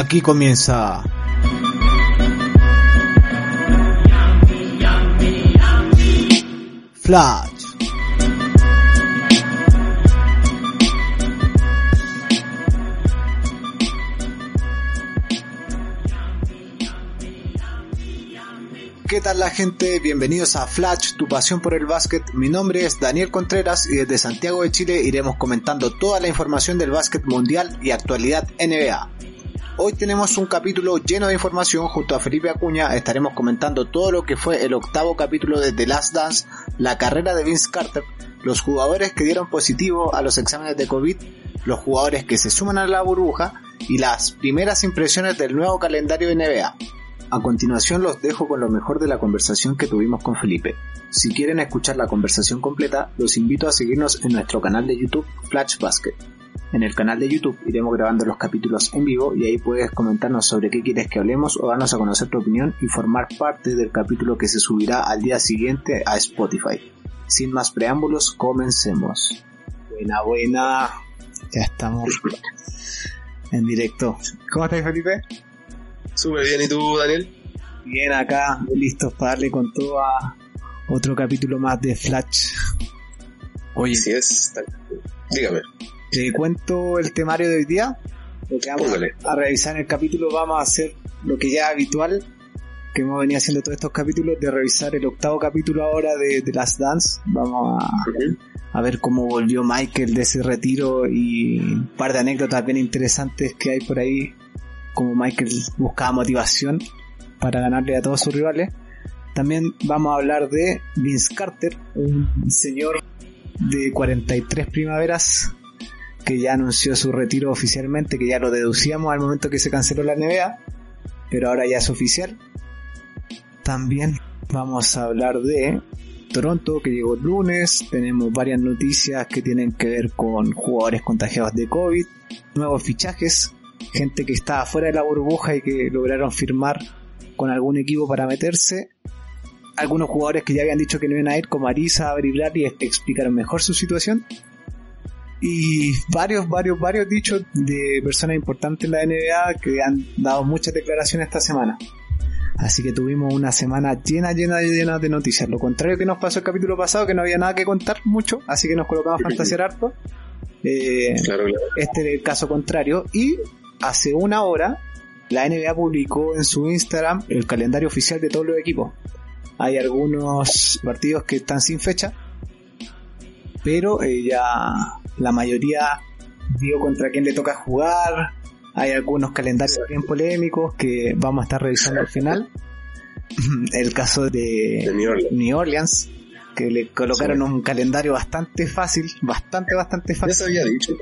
Aquí comienza Flash. ¿Qué tal la gente? Bienvenidos a Flash, tu pasión por el básquet. Mi nombre es Daniel Contreras y desde Santiago de Chile iremos comentando toda la información del básquet mundial y actualidad NBA. Hoy tenemos un capítulo lleno de información junto a Felipe Acuña. Estaremos comentando todo lo que fue el octavo capítulo de The Last Dance, la carrera de Vince Carter, los jugadores que dieron positivo a los exámenes de COVID, los jugadores que se suman a la burbuja y las primeras impresiones del nuevo calendario de NBA. A continuación los dejo con lo mejor de la conversación que tuvimos con Felipe. Si quieren escuchar la conversación completa, los invito a seguirnos en nuestro canal de YouTube Flash Basket. En el canal de YouTube iremos grabando los capítulos en vivo y ahí puedes comentarnos sobre qué quieres que hablemos o darnos a conocer tu opinión y formar parte del capítulo que se subirá al día siguiente a Spotify. Sin más preámbulos, comencemos. Buena, buena. Ya estamos en directo. ¿Cómo estás, Felipe? Súper bien, ¿y tú, Daniel? Bien, acá, listos para darle con todo a otro capítulo más de Flash. Oye, sí es. Dígame. Te cuento el temario de hoy día. Lo que vamos Póngale. a revisar en el capítulo, vamos a hacer lo que ya es habitual, que hemos venido haciendo todos estos capítulos, de revisar el octavo capítulo ahora de, de Last Dance. Vamos a, a ver cómo volvió Michael de ese retiro y un par de anécdotas bien interesantes que hay por ahí, como Michael buscaba motivación para ganarle a todos sus rivales. También vamos a hablar de Vince Carter, un señor de 43 primaveras que ya anunció su retiro oficialmente, que ya lo deducíamos al momento que se canceló la NBA, pero ahora ya es oficial. También vamos a hablar de Toronto, que llegó el lunes. Tenemos varias noticias que tienen que ver con jugadores contagiados de COVID, nuevos fichajes, gente que estaba fuera de la burbuja y que lograron firmar con algún equipo para meterse. Algunos jugadores que ya habían dicho que no iban a ir, como Arisa, Avery Bradley, explicaron mejor su situación y varios, varios, varios dichos de personas importantes en la NBA que han dado muchas declaraciones esta semana. Así que tuvimos una semana llena, llena, llena de noticias. Lo contrario que nos pasó el capítulo pasado, que no había nada que contar mucho, así que nos colocamos a fantasear harto. Eh, Claro, claro. este es el caso contrario. Y hace una hora, la NBA publicó en su Instagram el calendario oficial de todos los equipos. Hay algunos partidos que están sin fecha, pero eh, ya la mayoría dio contra quién le toca jugar. Hay algunos calendarios bien polémicos que vamos a estar revisando al final. El caso De de New Orleans. New Orleans, que le colocaron Sí. un calendario bastante fácil, bastante, bastante Ya fácil. se había dicho,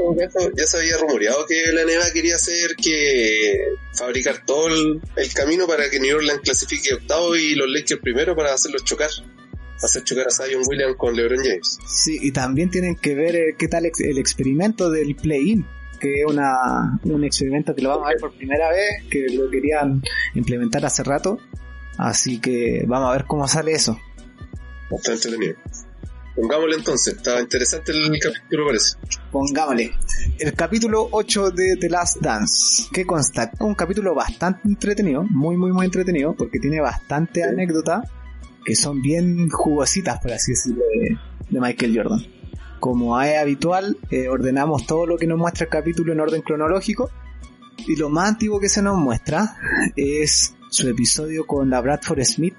ya se había rumoreado que la NBA quería hacer que fabricar todo el, el camino para que New Orleans clasifique octavo y los Lakers primero para hacerlos chocar. Hacer chocar a Zion Williams con LeBron James. Sí, y también tienen que ver eh, qué tal ex- el experimento del play-in, que es una, un experimento que lo vamos a ver por primera vez, que lo querían implementar hace rato. Así que vamos a ver cómo sale eso. Está entretenido. Pongámosle entonces, está interesante el capítulo parece. Pongámosle. El capítulo 8 de The Last Dance. ¿Qué consta? Un capítulo bastante entretenido, muy, muy, muy entretenido, porque tiene bastante Sí. anécdotas que son bien jugositas, por así decirlo, de, de Michael Jordan. Como es habitual, eh, ordenamos todo lo que nos muestra el capítulo en orden cronológico. Y lo más antiguo que se nos muestra es su episodio con la Bradford Smith,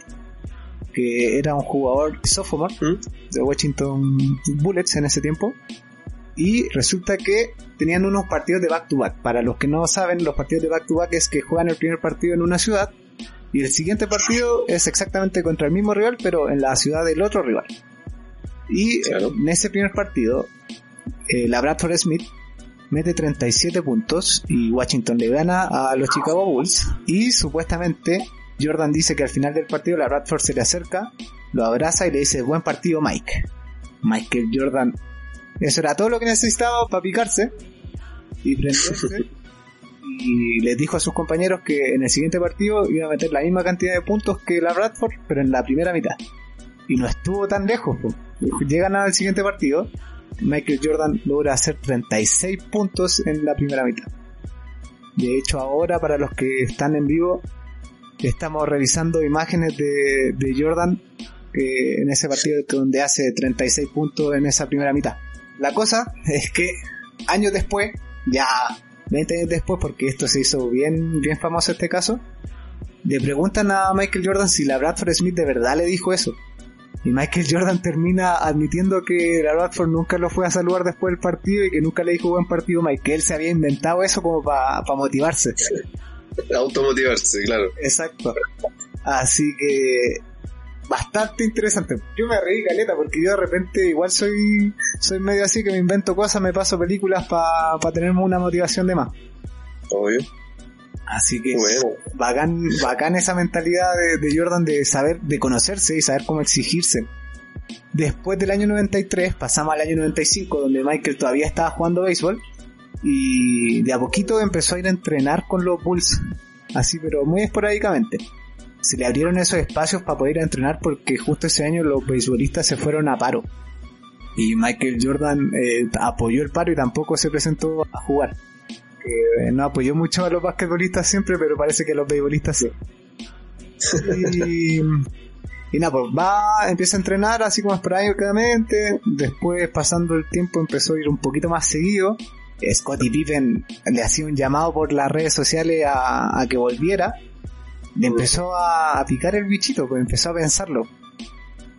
que era un jugador sophomore ¿Mm? de Washington Bullets en ese tiempo. Y resulta que tenían unos partidos de back to back. Para los que no saben, los partidos de back to back es que juegan el primer partido en una ciudad Y el siguiente partido es exactamente contra el mismo rival, pero en la ciudad del otro rival. Y Claro. en ese primer partido, eh, la Bradford Smith mete 37 puntos y Washington le gana a los Chicago Bulls. Y supuestamente Jordan dice que al final del partido la Bradford se le acerca, lo abraza y le dice buen partido Mike. Michael Jordan. Eso era todo lo que necesitaba para picarse y prenderse. y les dijo a sus compañeros que en el siguiente partido iba a meter la misma cantidad de puntos que la Bradford, pero en la primera mitad. Y no estuvo tan lejos. po. Llegan al siguiente partido. Michael Jordan logra hacer 36 puntos en la primera mitad. De hecho, ahora para los que están en vivo, estamos revisando imágenes de, Jordan eh, en ese partido donde hace 36 puntos en esa primera mitad. La cosa es que años después, ya 20 años después, porque esto se hizo bien, bien famoso este caso, le preguntan a Michael Jordan si la Bradford Smith de verdad le dijo eso. Y Michael Jordan termina admitiendo que la Bradford nunca lo fue a saludar después del partido y que nunca le dijo buen partido él se había inventado eso como para motivarse. Automotivarse, claro. Exacto. Así que bastante interesante. Yo me reí caleta porque yo de repente igual soy soy medio así que me invento cosas, me paso películas para tenerme una motivación de más. Obvio. Así que bacán, bacán esa mentalidad de, de Jordan de saber, de conocerse y saber cómo exigirse. Después del año 93 pasamos al año 95 donde Michael todavía estaba jugando béisbol y de a poquito empezó a ir a entrenar con los Bulls, así pero muy esporádicamente. Se le abrieron esos espacios para poder entrenar porque justo ese año los beisbolistas se fueron a paro. Y Michael Jordan eh, apoyó el paro y tampoco se presentó a jugar. Eh, no apoyó mucho a los basquetbolistas siempre, pero parece que a los beisbolistas sí. Y, nada, pues va, empieza a entrenar así como esporádicamente. Después, pasando el tiempo, empezó a ir un poquito más seguido. Scottie Pippen le hacía un llamado por las redes sociales a que volviera. Le empezó a, picar el bichito, pues empezó a pensarlo.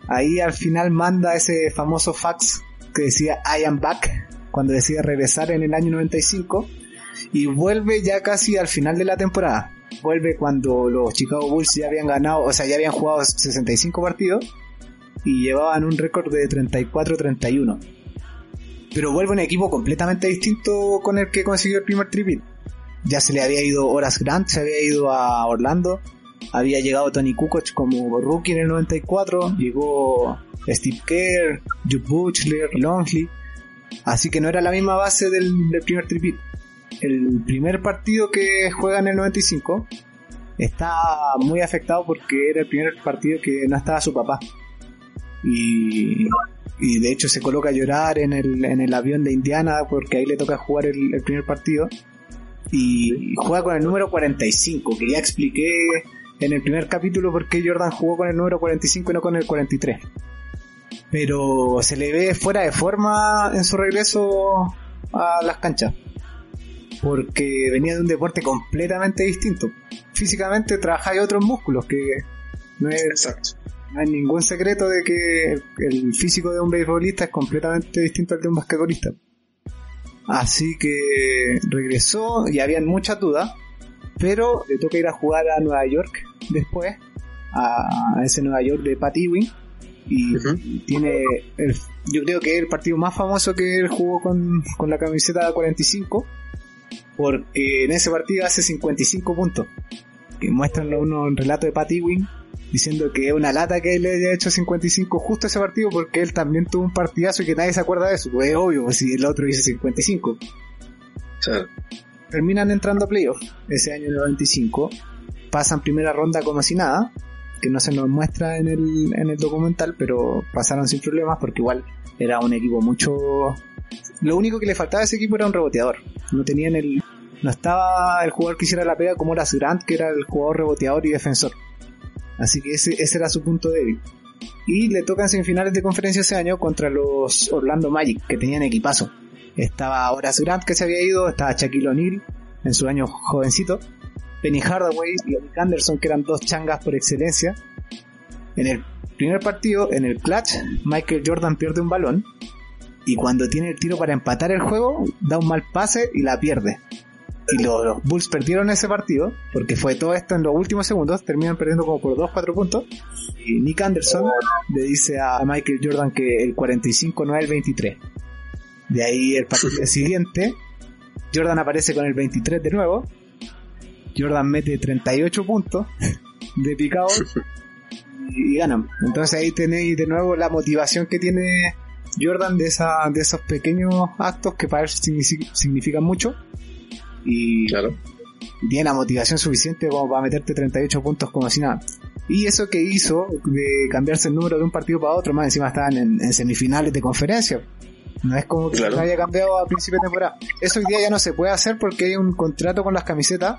Ahí al final manda ese famoso fax que decía I am back cuando decide regresar en el año 95 y vuelve ya casi al final de la temporada. Vuelve cuando los Chicago Bulls ya habían ganado, o sea, ya habían jugado 65 partidos y llevaban un récord de 34-31. Pero vuelve un equipo completamente distinto con el que consiguió el primer triple. Ya se le había ido Horace Grant, se había ido a Orlando, había llegado Tony Kukoc como rookie en el 94, llegó Steve Kerr, Jude Butler, Longley, así que no era la misma base del, primer triple el primer partido que juega en el 95 está muy afectado porque era el primer partido que no estaba su papá. Y, y de hecho se coloca a llorar en el, en el avión de Indiana porque ahí le toca jugar el primer partido. Y juega con el número 45, que ya expliqué en el primer capítulo por qué Jordan jugó con el número 45 y no con el 43. Pero se le ve fuera de forma en su regreso a las canchas porque venía de un deporte completamente distinto. Físicamente trabajáis otros músculos que no es, Exacto. no hay ningún secreto de que el, el físico de un beisbolista es completamente distinto al de un basquetbolista. Así que regresó y habían muchas dudas, pero le toca ir a jugar a Nueva York después, a ese Nueva York de Pat Ewing, y tiene el, yo creo que es el partido más famoso que él jugó con, con la camiseta 45 porque en ese partido hace 55 puntos que muestran uno un relato de Pat Ewing diciendo que es una lata que él le haya hecho 55 justo ese partido porque él también tuvo un partidazo y que nadie se acuerda de eso. Pues es obvio pues, si el otro hizo 55 Claro. terminan entrando a playoffs ese año en el 95 pasan primera ronda como si nada que no se nos muestra en el, en el documental pero pasaron sin problemas porque igual era un equipo mucho lo único que le faltaba a ese equipo era un reboteador. No tenían el no estaba el jugador que hiciera la pega como era Grant que era el jugador reboteador y defensor así que ese, era su punto débil y le tocan semifinales de conferencia ese año contra los Orlando Magic que tenían equipazo estaba Horace Grant que se había ido, estaba Shaquille O'Neal en su año jovencito, Penny Hardaway y Eric Anderson que eran dos changas por excelencia. En el primer partido, en el clutch, Michael Jordan pierde un balón y cuando tiene el tiro para empatar el juego, da un mal pase y la pierde. Y los, Bulls perdieron ese partido, porque fue todo esto en los últimos segundos, terminan perdiendo como por 2-4 puntos. Y Nick Anderson le dice a Michael Jordan que el 45 no es el 23. De ahí el partido siguiente, Jordan aparece con el 23 de nuevo. Jordan mete 38 puntos de picado y, ganan. Entonces ahí tenéis de nuevo la motivación que tiene Jordan de, esa, de esos pequeños actos que para él significan mucho y claro. tiene la motivación suficiente como para meterte 38 puntos como si nada. Y eso que hizo de cambiarse el número de un partido para otro, más encima estaban en, semifinales de conferencia. No es como que se haya cambiado a principio de temporada. Eso hoy día ya no se puede hacer porque hay un contrato con las camisetas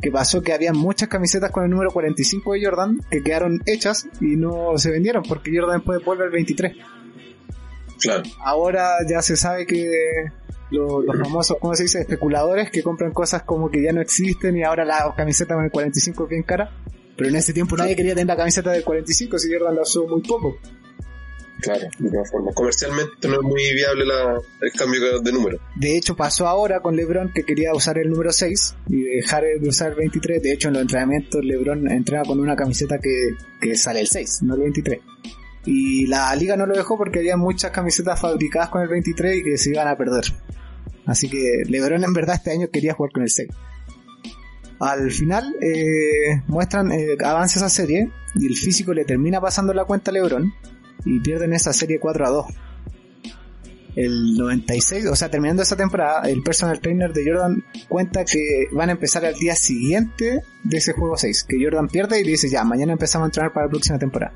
que pasó que había muchas camisetas con el número 45 de Jordan que quedaron hechas y no se vendieron porque Jordan puede volver el 23. Claro. Ahora ya se sabe que los, famosos, ¿cómo se dice? Especuladores que compran cosas como que ya no existen y ahora la camiseta con el 45 es bien cara. Pero en ese tiempo nadie quería tener la camiseta del 45 si Jordan la usó muy poco. Claro, de todas formas. Comercialmente no es muy viable el cambio de número. De hecho, pasó ahora con LeBron que quería usar el número 6 y dejar de usar el 23. De hecho, en los entrenamientos LeBron entrena con una camiseta que, que sale el 6, no el 23. Y la liga no lo dejó porque había muchas camisetas fabricadas con el 23 y que se iban a perder. Así que LeBron en verdad este año quería jugar con el 6. Al final eh, muestran eh, avance esa serie y el físico le termina pasando la cuenta a LeBron y pierden esa serie 4 a 2. El 96, o sea, terminando esa temporada, el personal trainer de Jordan cuenta que van a empezar al día siguiente de ese juego 6, que Jordan pierde y dice ya, mañana empezamos a entrenar para la próxima temporada.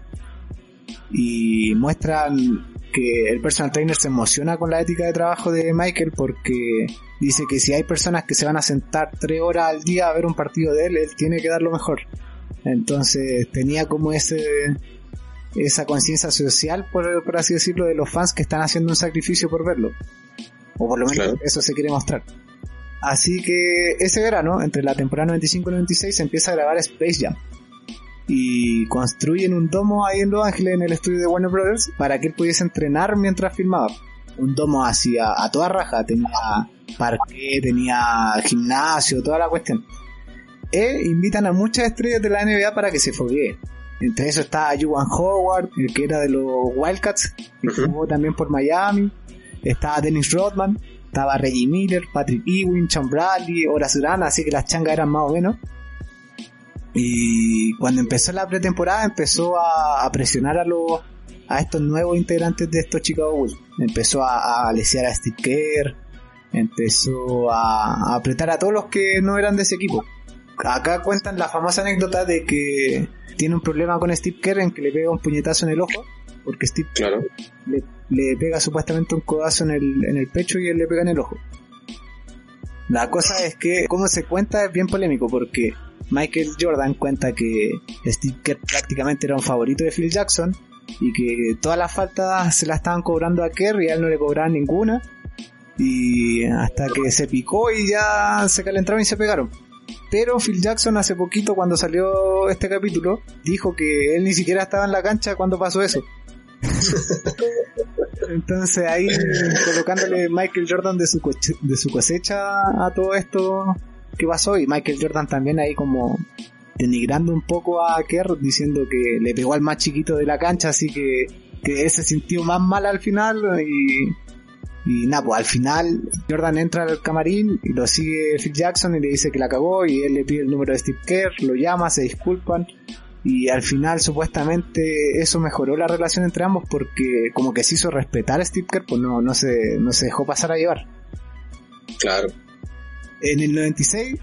Y muestran que el personal trainer se emociona con la ética de trabajo de Michael porque dice que si hay personas que se van a sentar tres horas al día a ver un partido de él, él tiene que dar lo mejor. Entonces tenía como ese esa conciencia social, por, por, así decirlo, de los fans que están haciendo un sacrificio por verlo. O por lo menos eso se quiere mostrar. Así que ese verano, entre la temporada 95 y 96, se empieza a grabar Space Jam y construyen un domo ahí en Los Ángeles en el estudio de Warner Brothers para que él pudiese entrenar mientras filmaba. Un domo así a, toda raja, tenía parque, tenía gimnasio, toda la cuestión. E invitan a muchas estrellas de la NBA para que se foguee. Entre eso está Juwan Howard, el que era de los Wildcats, que jugó también por Miami. Estaba Dennis Rodman, estaba Reggie Miller, Patrick Ewing, Sean Bradley, Horace Grant, así que las changas eran más o menos. Y cuando empezó la pretemporada empezó a, presionar a los a estos nuevos integrantes de estos Chicago Bulls. Empezó a, a a Steve Kerr, empezó a, apretar a todos los que no eran de ese equipo. Acá cuentan la famosa anécdota de que tiene un problema con Steve Kerr en que le pega un puñetazo en el ojo, porque Steve claro. le, le, pega supuestamente un codazo en el, en el pecho y él le pega en el ojo. La cosa es que, como se cuenta, es bien polémico porque Michael Jordan cuenta que Steve Kerr prácticamente era un favorito de Phil Jackson y que todas las faltas se las estaban cobrando a Kerr y a él no le cobraban ninguna. Y hasta que se picó y ya se calentaron y se pegaron. Pero Phil Jackson hace poquito cuando salió este capítulo dijo que él ni siquiera estaba en la cancha cuando pasó eso. Entonces ahí colocándole Michael Jordan de su, de su cosecha a todo esto que pasó y Michael Jordan también ahí como denigrando un poco a Kerr diciendo que le pegó al más chiquito de la cancha así que, que él se sintió más mal al final y, y nada, pues al final Jordan entra al camarín y lo sigue Phil Jackson y le dice que la cagó y él le pide el número de Steve Kerr, lo llama, se disculpan y al final supuestamente eso mejoró la relación entre ambos porque como que se hizo respetar a Steve Kerr, pues no, no, se, no se dejó pasar a llevar. Claro. En el 96,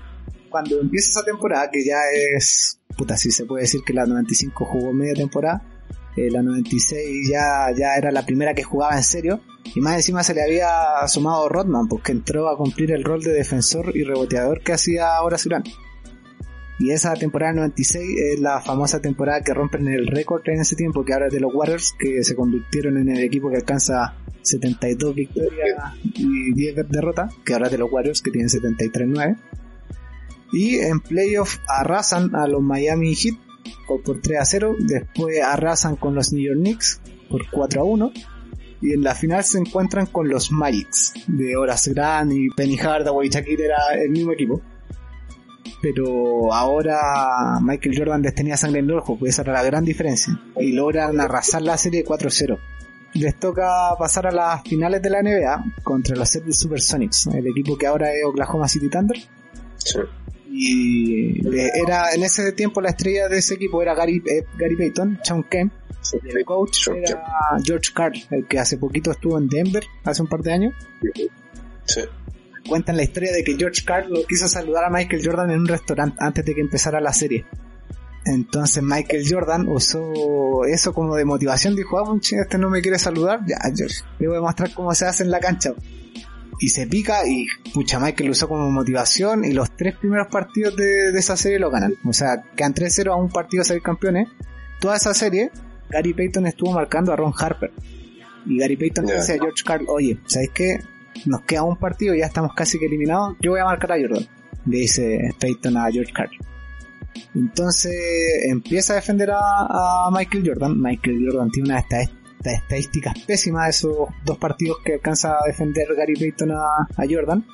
cuando empieza esa temporada, que ya es, puta, si se puede decir que la 95 jugó media temporada, eh, la 96 ya, ya era la primera que jugaba en serio, y más encima se le había sumado Rodman, porque entró a cumplir el rol de defensor y reboteador que hacía ahora Surán. Y esa temporada 96 es la famosa temporada que rompen el récord en ese tiempo, que ahora es de los Warriors, que se convirtieron en el equipo que alcanza 72 victorias y 10 derrotas, que ahora es de los Warriors, que tienen 73-9. Y en playoff arrasan a los Miami Heat por 3 a 0, después arrasan con los New York Knicks por 4 a 1. y en la final se encuentran con los Magics de Horace Grant y Penny Hardaway y era el mismo equipo. Pero ahora Michael Jordan les tenía sangre en el ojo, pues esa era la gran diferencia. Y logran arrasar la serie 4-0. Les toca pasar a las finales de la NBA contra los Seattle Supersonics, el equipo que ahora es Oklahoma City Thunder. Sí. Y eh, era en ese tiempo la estrella de ese equipo era Gary, eh, Gary Payton, Sean Kemp, Sí, y el coach Sean era George Carl, el que hace poquito estuvo en Denver, hace un par de años. Sí. Cuentan la historia de que George Carl lo quiso saludar a Michael Jordan en un restaurante antes de que empezara la serie. Entonces Michael Jordan usó eso como de motivación, dijo, ah, este no me quiere saludar, ya, yo le voy a mostrar cómo se hace en la cancha. Y se pica y, pucha, Michael lo usó como motivación y los tres primeros partidos de, de esa serie lo ganan. O sea, quedan 3-0 a un partido de ser campeones. Toda esa serie, Gary Payton estuvo marcando a Ron Harper. Y Gary Payton Ya. dice a George Carl, oye, ¿sabes qué? Nos queda un partido y ya estamos casi que eliminados. Yo voy a marcar a Jordan. Le dice Payton a George Carl. Entonces empieza a defender a, a Michael Jordan. Michael Jordan tiene una esta- esta- estadísticas pésimas de esos dos partidos que alcanza a defender Gary Payton a, a Jordan.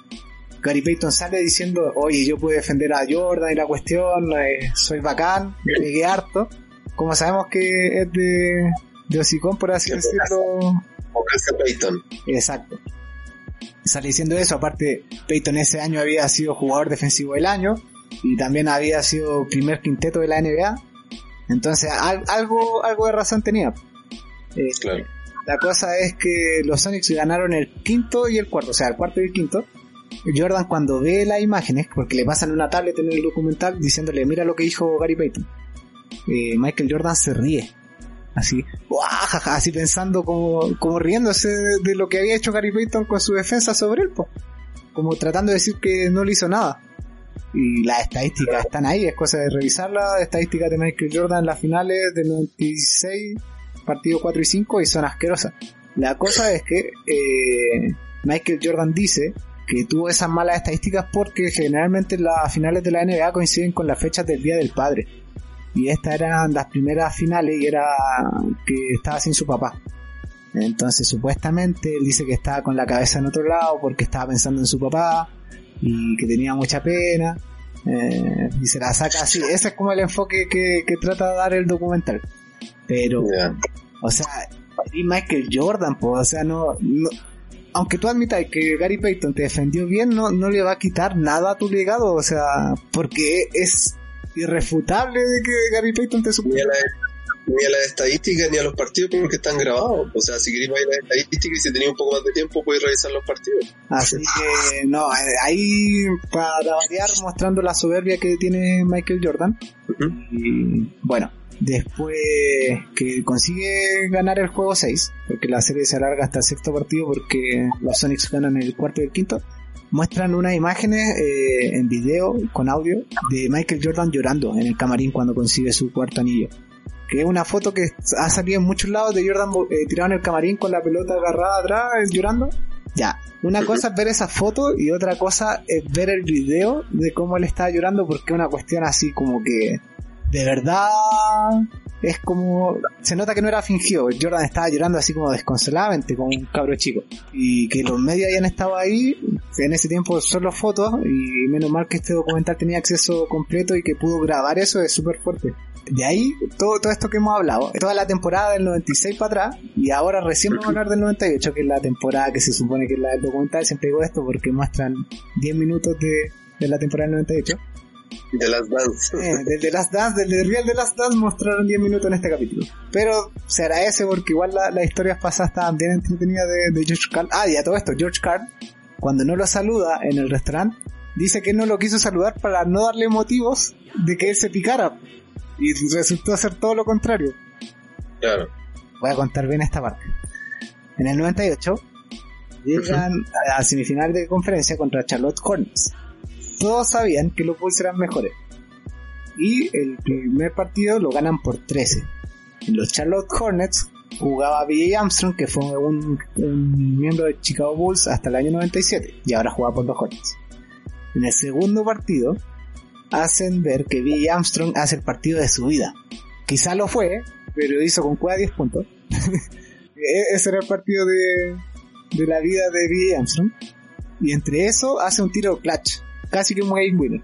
Gary Payton sale diciendo, oye, yo puedo defender a Jordan y la cuestión, eh, soy bacán, me pegué harto. Como sabemos que es de, de hocicón, por así Sí, decirlo, Payton. Exacto. Sale diciendo eso, aparte Peyton ese año había sido jugador defensivo del año y también había sido primer quinteto de la NBA. Entonces al- algo, algo de razón tenía. Eh, Claro. la cosa es que los Sonics ganaron el quinto y el cuarto, o sea, el cuarto y el quinto. Jordan cuando ve las imágenes, porque le pasan una tablet en el documental diciéndole, mira lo que dijo Gary Payton. Eh, Michael Jordan se ríe. Así, "Guajaja", así pensando como, como riéndose de, de lo que había hecho Gary Payton con su defensa sobre él, po. como tratando de decir que no le hizo nada. Y las estadísticas están ahí, es cosa de revisarlas. Estadísticas de Michael Jordan en las finales del 96, partido 4 y 5, y son asquerosas. La cosa es que eh, Michael Jordan dice que tuvo esas malas estadísticas porque generalmente las finales de la NBA coinciden con las fechas del Día del Padre. Y estas eran las primeras finales y era que estaba sin su papá. Entonces supuestamente él dice que estaba con la cabeza en otro lado porque estaba pensando en su papá y que tenía mucha pena. eh, y se la saca así. Ese es como el enfoque que, que trata de dar el documental. Pero, o sea, y Michael Jordan, pues, o sea, no, no- aunque tú admitas que Gary Payton te defendió bien, no, no le va a quitar nada a tu legado, o sea, porque es irrefutable de que Gary Payton te la, ni a las estadísticas ni a los partidos porque están grabados. O sea, si queréis ver las estadísticas y si tenéis un poco más de tiempo, podéis revisar los partidos. Así que, no, eh, ahí para variar mostrando la soberbia que tiene Michael Jordan. Y bueno, después que consigue ganar el juego 6, porque la serie se alarga hasta el sexto partido porque los Sonics ganan el cuarto y el quinto, muestran unas imágenes eh, en video con audio de Michael Jordan llorando en el camarín cuando consigue su cuarto anillo. Que es una foto que ha salido en muchos lados de Jordan eh, tirado en el camarín con la pelota agarrada atrás, llorando. Ya, una cosa es ver esa foto y otra cosa es ver el video de cómo él estaba llorando porque es una cuestión así como que de verdad es como se nota que no era fingido. Jordan estaba llorando así como desconsoladamente como un cabro chico. Y que los medios hayan estado ahí en ese tiempo solo fotos y menos mal que este documental tenía acceso completo y que pudo grabar eso es súper fuerte. De ahí todo, todo esto que hemos hablado toda la temporada del 96 para atrás y ahora recién vamos a hablar del 98 que es la temporada que se supone que es la del documental siempre digo esto porque muestran 10 minutos de, de la temporada del 98 De las Dance. eh, del de Last Dance, del de Real de Last Dance mostraron 10 minutos en este capítulo. Pero se agradece porque igual la- las historias pasadas estaban bien entretenidas de, de George Carl. Ah, y a todo esto, George Carl, cuando no lo saluda en el restaurante, dice que no lo quiso saludar para no darle motivos de que él se picara. Y resultó ser todo lo contrario. Claro. Voy a contar bien esta parte. En el 98 llegan a la semifinal de conferencia contra Charlotte Hornets. Todos sabían que los Bulls eran mejores. Y el primer partido lo ganan por 13. En los Charlotte Hornets jugaba B.J. Armstrong, que fue un, miembro de Chicago Bulls hasta el año 97, y ahora juega por los Hornets. En el segundo partido, hacen ver que B.J. Armstrong hace el partido de su vida. Quizá lo fue, pero hizo con cueva 10 puntos. E- ese era el partido de, de la vida de B. Armstrong. Y entre eso hace un tiro clutch, casi que un game winner.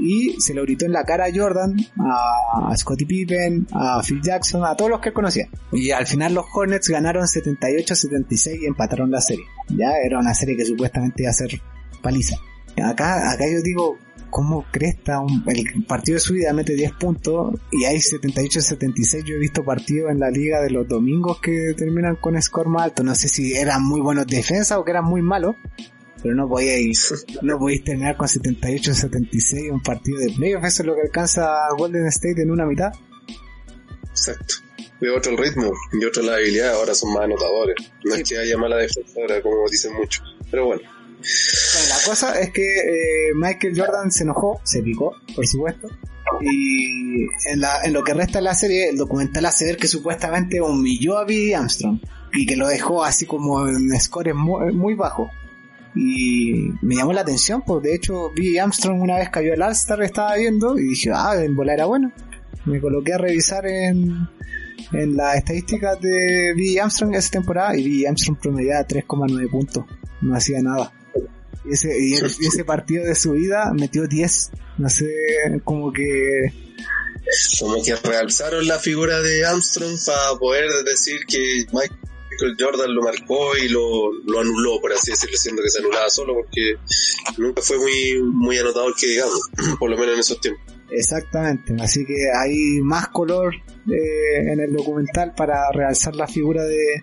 Y se lo gritó en la cara a Jordan, a, Scottie Pippen, a Phil Jackson, a todos los que él conocía. Y al final los Hornets ganaron 78-76 y empataron la serie. Ya era una serie que supuestamente iba a ser paliza. Acá, acá yo digo, ¿cómo cresta un, el partido de su vida mete 10 puntos y hay 78-76? Yo he visto partidos en la liga de los domingos que terminan con score más alto. No sé si eran muy buenos defensas o que eran muy malos. Pero no podíais, no podíais terminar con 78-76 un partido de playoff. Eso es lo que alcanza Golden State en una mitad. Exacto. De otro el ritmo y otro la habilidad, ahora son más anotadores. No es que haya mala defensora, como dicen muchos. Pero bueno, Bueno, la cosa es que eh, Michael Jordan se enojó, se picó, por supuesto. Y en, la, en lo que resta de la serie, el documental hace ver que supuestamente humilló a Billy Armstrong y que lo dejó así como en scores muy, muy bajos. Y me llamó la atención, porque de hecho Billy Armstrong una vez cayó el All-Star, estaba viendo y dije, ah, en bola era bueno. Me coloqué a revisar en, en las estadísticas de Billy Armstrong esa temporada y Billy Armstrong promediaba 3,9 puntos, no hacía nada. Y ese, y ese partido de su vida metió 10. No sé, como que. como que realzaron la figura de Armstrong para poder decir que Michael Jordan lo marcó y lo, lo anuló, por así decirlo, siendo que se anulaba solo porque nunca fue muy, muy anotador que digamos, por lo menos en esos tiempos. Exactamente. Así que hay más color eh, en el documental para realzar la figura de,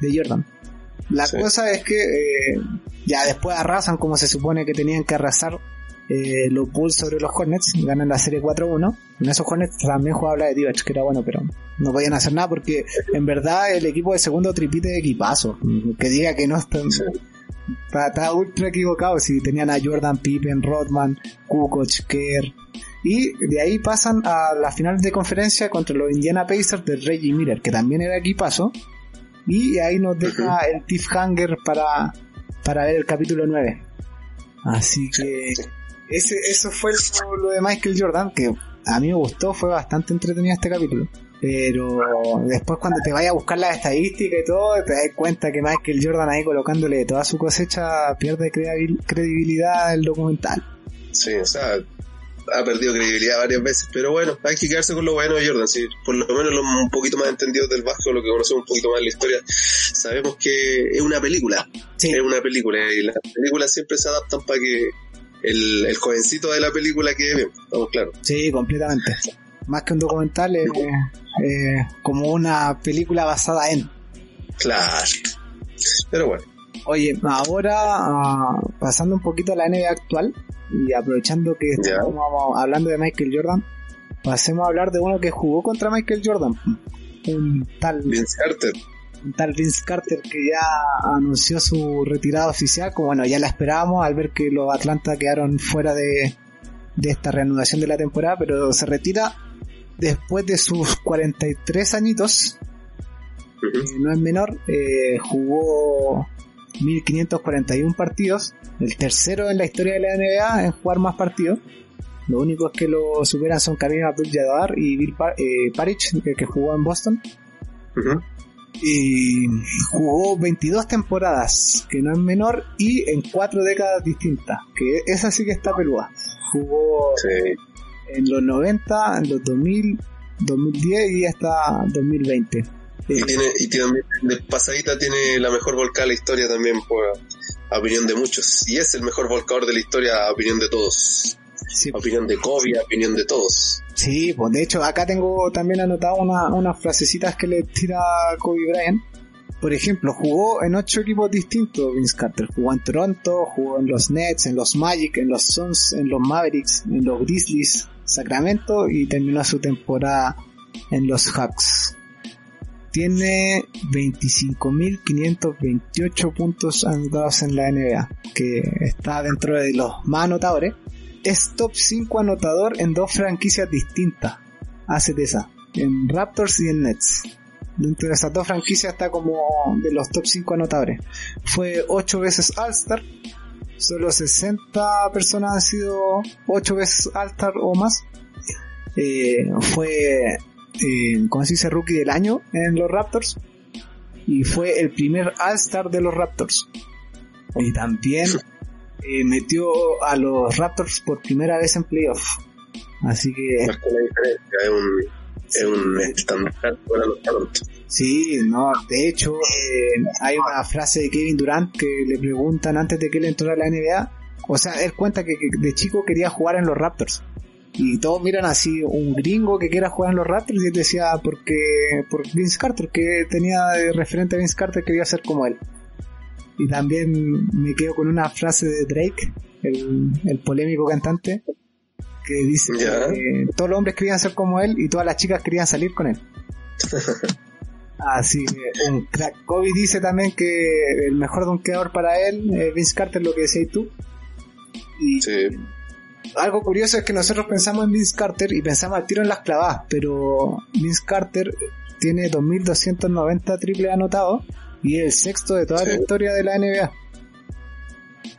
de Jordan. La Sí. cosa es que eh, ya después arrasan como se supone que tenían que arrasar eh, los Bulls sobre los Hornets, ganan la serie 4-1. En esos Hornets también jugaba la de Divac, que era bueno, pero no podían hacer nada porque en verdad el equipo de segundo tripite de equipazo. Que diga que no están, está, está ultra equivocado si tenían a Jordan, Pippen, Rodman, Kukoc, Kerr. Y de ahí pasan a la final de conferencia contra los Indiana Pacers de Reggie Miller, que también era equipazo. Y ahí nos deja el cliffhanger para, para ver el capítulo 9. Así que ese, eso fue lo, lo de Michael Jordan, que a mí me gustó, fue bastante entretenido este capítulo. Pero después cuando te vayas a buscar las estadísticas y todo, te das cuenta que Michael Jordan ahí colocándole toda su cosecha pierde credibil- credibilidad el documental. Sí, o sea, ha perdido credibilidad varias veces, pero bueno, hay que quedarse con lo bueno de Jordan, sí, por lo menos los un poquito más entendidos del básquet, lo que conocemos un poquito más de la historia, sabemos que es una película, Sí. es una película y las películas siempre se adaptan para que el, el jovencito de la película quede bien, estamos claros. Sí, completamente. Más que un documental, es eh, como una película basada en. Claro. Pero bueno, Oye, ahora ah, pasando un poquito a la NBA actual y aprovechando que estamos hablando de Michael Jordan, pasemos a hablar de uno que jugó contra Michael Jordan. Un tal, Vince Carter, un tal Vince Carter que ya anunció su retirada oficial, como bueno, ya la esperábamos al ver que los Atlanta quedaron fuera de, de esta reanudación de la temporada, pero se retira después de sus 43 añitos, eh, no es menor, eh, jugó 1541 partidos, el tercero en la historia de la NBA en jugar más partidos. Lo único es que lo superan son Karim Abdul-Jabbar y Bill Pa- eh, Parrish, que, que jugó en Boston. Y jugó 22 temporadas, que no es menor, y en cuatro décadas distintas, que esa sí que está peluda. Jugó Sí. En los 90, en los 2000, 2010 y hasta 2020. Y tiene, y tiene, de pasadita tiene la mejor volcada de la historia también, por a opinión de muchos. Y es el mejor volcador de la historia, a opinión de todos. Sí, opinión de Kobe, opinión de todos. Sí, pues de hecho acá tengo también anotado una- unas frasecitas que le tira Kobe Bryant. Por ejemplo, jugó en ocho equipos distintos Vince Carter. Jugó en Toronto, jugó en los Nets, en los Magic, en los Suns, en los Mavericks, en los Grizzlies, Sacramento y terminó su temporada en los Hawks. Tiene 25.528 puntos anotados en la NBA, que está dentro de los más anotadores es top 5 anotador en dos franquicias distintas. Hace esa, en Raptors y en Nets. Dentro de esas dos franquicias está como de los top 5 anotadores. Fue 8 veces All-Star. Solo 60 personas han sido 8 veces All-Star o más. Eh, fue, eh, ¿cómo se dice? Rookie del año en los Raptors. y fue el primer All-Star de los Raptors. Y también eh, metió a los Raptors por primera vez en playoff. Así que... Es un, para los. Sí, no, de hecho eh, hay una frase de Kevin Durant que le preguntan antes de que él entrara a la NBA, o sea, él cuenta que, que de chico quería jugar en los Raptors. Y todos miran así un gringo que quiera jugar en los Raptors y él decía porque por Vince Carter que tenía de referente a Vince Carter quería ser como él. Y también me quedo con una frase de Drake el, el polémico cantante que dice que todos los hombres querían ser como él y todas las chicas querían salir con él así que un crack Kobe dice también que el mejor donkeador para él es Vince Carter lo que decías tú y Sí. algo curioso es que nosotros pensamos en Vince Carter y pensamos al tiro en las clavadas, pero Vince Carter tiene 2.290 triple anotados y es el sexto de toda la historia de la NBA.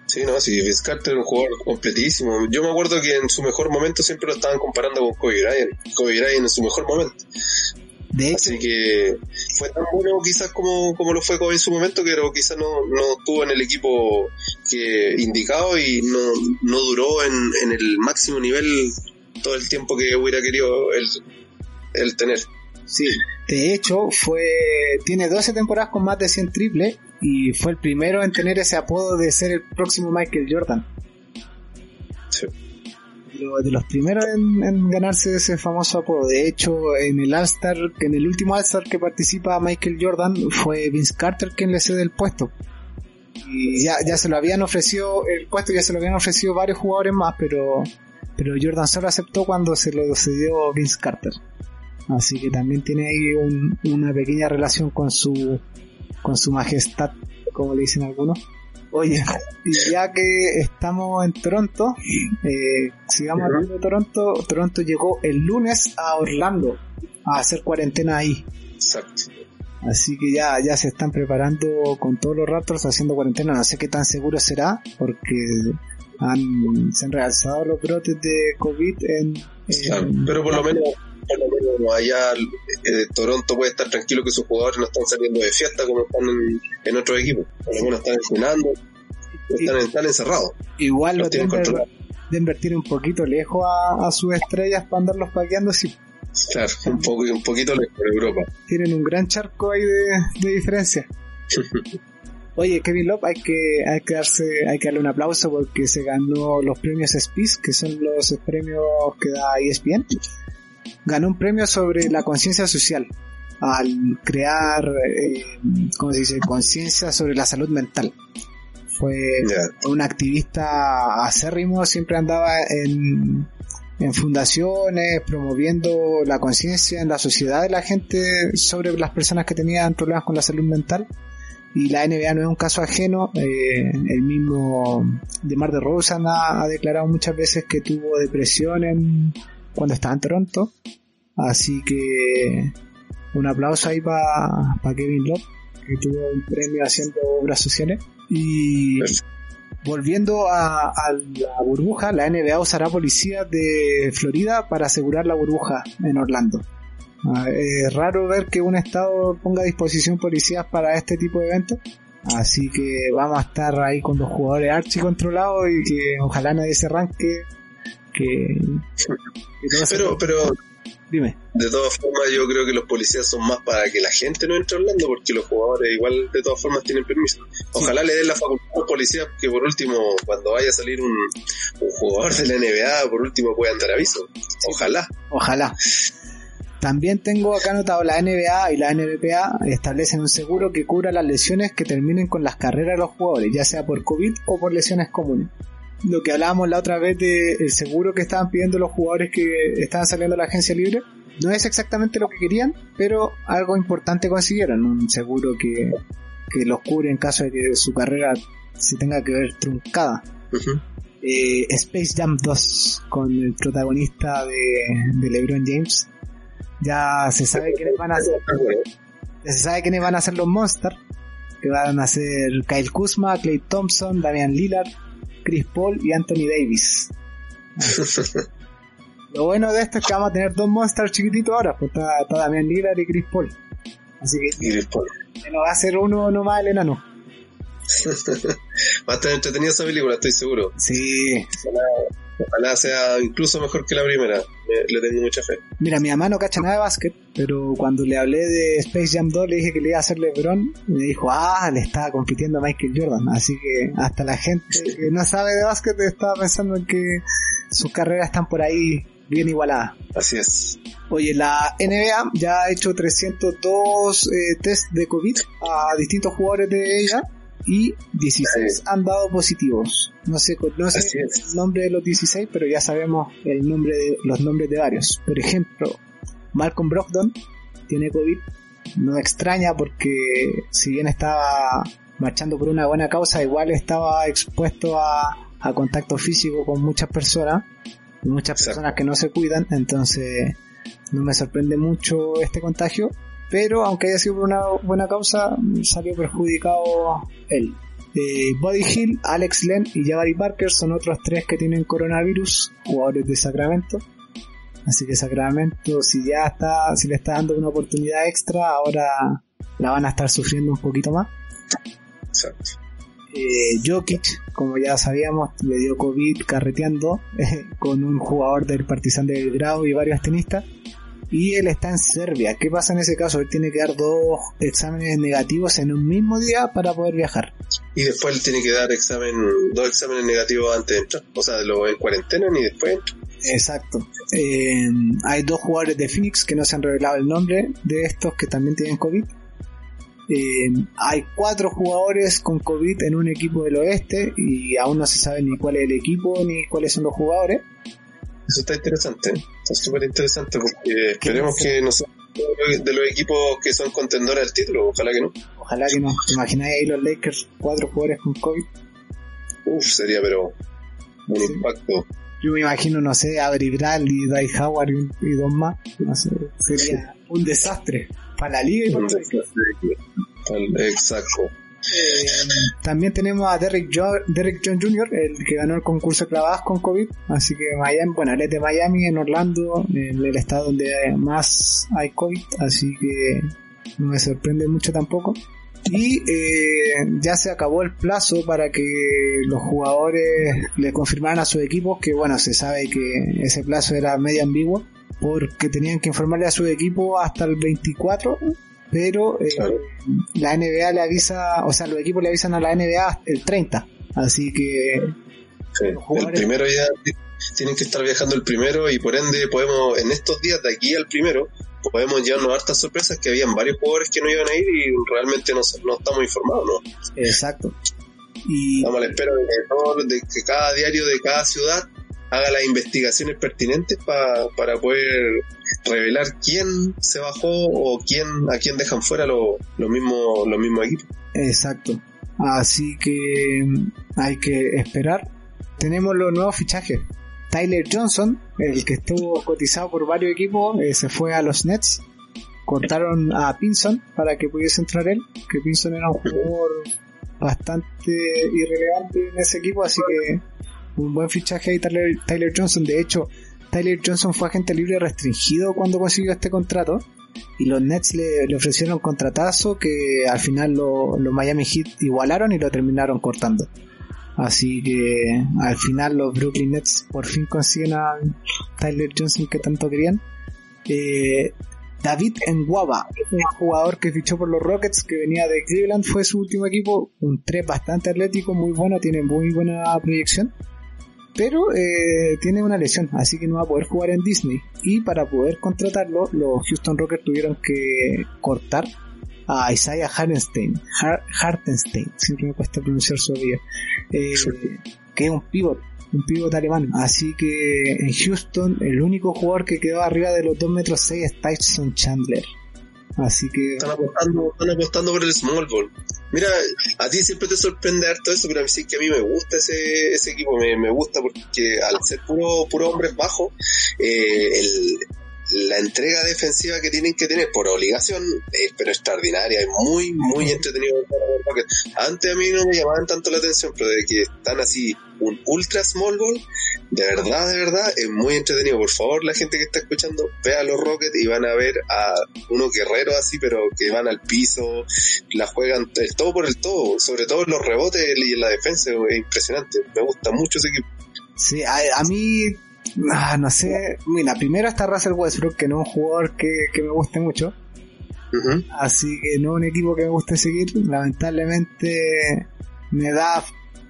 Sí, no, sí, Vince Carter es un jugador completísimo. Yo me acuerdo que en su mejor momento siempre lo estaban comparando con Kobe Bryant. Kobe Bryant en su mejor momento. De hecho, Así que fue tan bueno quizás como, como lo fue en su momento, pero quizás no, no estuvo en el equipo que indicado y no, no duró en, en el máximo nivel todo el tiempo que hubiera querido él, él tener. sí, de hecho fue tiene 12 temporadas con más de 100 triples y fue el primero en tener ese apodo de ser el próximo Michael Jordan. Sí. Lo- de los primeros en, en ganarse ese famoso apodo. De hecho, en el All-Star, en el último All-Star que participa Michael Jordan, fue Vince Carter quien le cede el puesto. Y ya, ya se lo habían ofrecido, el puesto ya se lo habían ofrecido varios jugadores más, pero, pero Jordan solo aceptó cuando se lo cedió Vince Carter. Así que también tiene ahí un- una pequeña relación con su, con su majestad, como le dicen algunos. Oye, y ya que estamos en Toronto, eh, sigamos hablando de Toronto. Toronto llegó el lunes a Orlando a hacer cuarentena ahí. Exacto. Así que ya, ya se están preparando con todos los Raptors haciendo cuarentena. No sé qué tan seguro será, porque han, se han realzado los brotes de COVID en, en- pero por lo menos allá eh, Toronto puede estar tranquilo que sus jugadores no están saliendo de fiesta como están en, en otros equipos. Lo menos están entrenando, están, están encerrados. igual los tienen controlados. Denver tiene un poquito lejos a, a sus estrellas para andarlos paqueando. Sí, Claro, un, poco, un poquito lejos de Europa. tienen un gran charco ahí de, de diferencia. Oye, Kevin Love, hay que, hay que darse, hay que darle un aplauso porque se ganó los premios SPIS, que son los premios que da ESPN. Ganó un premio sobre la conciencia social al crear, eh, ¿cómo se dice?, conciencia sobre la salud mental. Fue Ya. un activista acérrimo, siempre andaba en, en fundaciones promoviendo la conciencia en la sociedad de la gente sobre las personas que tenían problemas con la salud mental. Y la NBA no es un caso ajeno. eh, el mismo DeMar DeRozan ha, ha declarado muchas veces que tuvo depresión en, cuando estaba en Toronto. Así que un aplauso ahí para Kevin Love, que tuvo un premio haciendo obras sociales. Y volviendo a, a la burbuja, la NBA usará policías de Florida para asegurar la burbuja en Orlando. Ah, Es raro ver que un estado ponga a disposición policías para este tipo de eventos. Así que vamos a estar ahí con los jugadores archi controlados y que ojalá nadie se arranque. Que, Pero, pero Dime. de todas formas yo creo que los policías son más para que la gente no entre a Orlando porque los jugadores igual de todas formas tienen permiso. Ojalá le den la facultad a los policías que por último cuando vaya a salir un, un jugador de la NBA por último puedan dar aviso. Ojalá. Ojalá. También tengo acá anotado la NBA y la NBPA establecen un seguro que cubra las lesiones que terminen con las carreras de los jugadores, ya sea por COVID o por lesiones comunes. Lo que hablábamos la otra vez del seguro que estaban pidiendo los jugadores que estaban saliendo a la agencia libre, no es exactamente lo que querían, pero algo importante consiguieron, un seguro que, que los cubre en caso de que su carrera se tenga que ver truncada. Eh, Space Jam 2 con el protagonista de, de LeBron James. Ya se sabe quiénes van a ser, ya se sabe quiénes van a ser los Monsters, que van a ser Kyle Kuzma, Clay Thompson, Damian Lillard, Chris Paul y Anthony Davis. Lo bueno de esto es que vamos a tener dos Monsters chiquititos ahora, pues está, está Damian Lillard y Chris Paul. Así que Y después, No va a ser uno nomás el enano. va a estar entretenida esa película, estoy seguro. Sí. Ojalá, sea incluso mejor que la primera. Le tengo mucha fe. Mira, mi mamá no cacha nada de básquet, pero cuando le hablé de Space Jam 2 le dije que le iba a hacer LeBron, me dijo, ah, le estaba compitiendo a Michael Jordan. Así que hasta la gente que no sabe de básquet estaba pensando en que sus carreras están por ahí bien igualadas. Así es. Oye, la NBA ya ha hecho 302 eh, test de COVID a distintos jugadores de ella y 16 han dado positivos. No sé, no sé el nombre de los 16, pero ya sabemos el nombre de, los nombres de varios. Por ejemplo, Malcolm Brogdon tiene COVID. No extraña porque si bien estaba marchando por una buena causa, igual estaba expuesto a, a contacto físico con muchas personas, muchas personas que no se cuidan, entonces no me sorprende mucho este contagio, pero aunque haya sido por una buena causa, salió perjudicado él. Eh, Body Hill, Alex Len y Jabari Parker son otros tres que tienen coronavirus, jugadores de Sacramento. Así que Sacramento, si ya está, si le está dando una oportunidad extra, ahora la van a estar sufriendo un poquito más. Exacto. Eh, Jokic, como ya sabíamos, le dio COVID carreteando con un jugador del Partizan de Belgrado y varios tenistas y él está en Serbia. ¿Qué pasa en ese caso? Él tiene que dar dos exámenes negativos en un mismo día para poder viajar. Y después él tiene que dar examen, dos exámenes negativos antes de entrar. O sea, de lo en cuarentena ni después Exacto. Eh, hay dos jugadores de Phoenix que no se han revelado el nombre de estos que también tienen COVID. Eh, hay cuatro jugadores con COVID en un equipo del oeste y aún no se sabe ni cuál es el equipo ni cuáles son los jugadores. Eso está interesante, está súper interesante porque esperemos que no sea de los equipos que son contendores al título, ojalá que no. Ojalá que no. ¿Te imagináis ahí los Lakers, cuatro jugadores con COVID? Uf, sería pero un impacto. Yo me imagino, no sé, Avery Bradley, Dai Howard y, dos más. No sé, sería un desastre para la liga y para los Exacto. También tenemos a Derrick, Derrick John Jr., el que ganó el concurso de clavadas con COVID. Así que Miami, bueno, él es de Miami, en Orlando, en el estado donde más hay COVID. Así que no me sorprende mucho tampoco. Y eh, ya se acabó el plazo para que los jugadores le confirmaran a sus equipos que, bueno, se sabe que ese plazo era medio ambiguo porque tenían que informarle a su equipo hasta el 24 pero eh, la NBA le avisa, o sea, los equipos le avisan a la NBA el 30, así que... el primero ya tienen que estar viajando el primero y por ende podemos, en estos días de aquí al primero, podemos llevarnos hartas sorpresas que habían varios jugadores que no iban a ir y realmente no, no estamos informados, ¿no? Exacto. Y... Estamos a la espera de que cada diario de cada ciudad haga las investigaciones pertinentes para poder revelar quién se bajó o quién a quién dejan fuera los mismos los mismos equipos. Exacto. Así que mm, hay que esperar. Tenemos los nuevos fichajes. Tyler Johnson, el que estuvo cotizado por varios equipos, eh, se fue a los Nets. Cortaron a Pinson para que pudiese entrar él, que Pinson era un jugador bastante irrelevante en ese equipo, así que un buen fichaje ahí Tyler, Johnson. De hecho, Tyler Johnson fue agente libre restringido cuando consiguió este contrato y los Nets le, ofrecieron un contratazo que al final los Miami Heat igualaron y lo terminaron cortando. Así que al final los Brooklyn Nets por fin consiguen a Tyler Johnson que tanto querían. Eh, David Nwaba, un jugador que fichó por los Rockets, que venía de Cleveland, fue su último equipo, un 3 bastante atlético, muy bueno, tiene muy buena proyección pero eh, tiene una lesión, así que no va a poder jugar en Disney. Y para poder contratarlo, los Houston Rockets tuvieron que cortar a Isaiah Hartenstein, Hartenstein, siempre me cuesta pronunciar su vida, eh, que es un pivot, un pivot alemán. Así que en Houston el único jugador que quedó arriba de los 2 metros 6 es Tyson Chandler. Así que... Están apostando, están apostando por el small ball. Mira, a ti siempre te sorprende todo eso, pero a mí sí que a mí me gusta ese, ese equipo, me, me gusta porque al ser puro, puro hombres bajos, eh, el, la entrega defensiva que tienen que tener por obligación es pero extraordinaria, es muy, muy entretenido. Antes a mí no me llamaban tanto la atención, pero de que están así un ultra small ball, de verdad, de verdad, es muy entretenido. Por favor, la gente que está escuchando, vea los Rockets y van a ver a unos guerreros así, pero que van al piso, la juegan el todo por el todo, sobre todo los rebotes y la defensa, es impresionante. Me gusta mucho ese equipo. Sí, a, a mí Ah, no sé. Mira, primero está Russell Westbrook, que no es un jugador que, que me guste mucho. Así que no es un equipo que me guste seguir. Lamentablemente me da,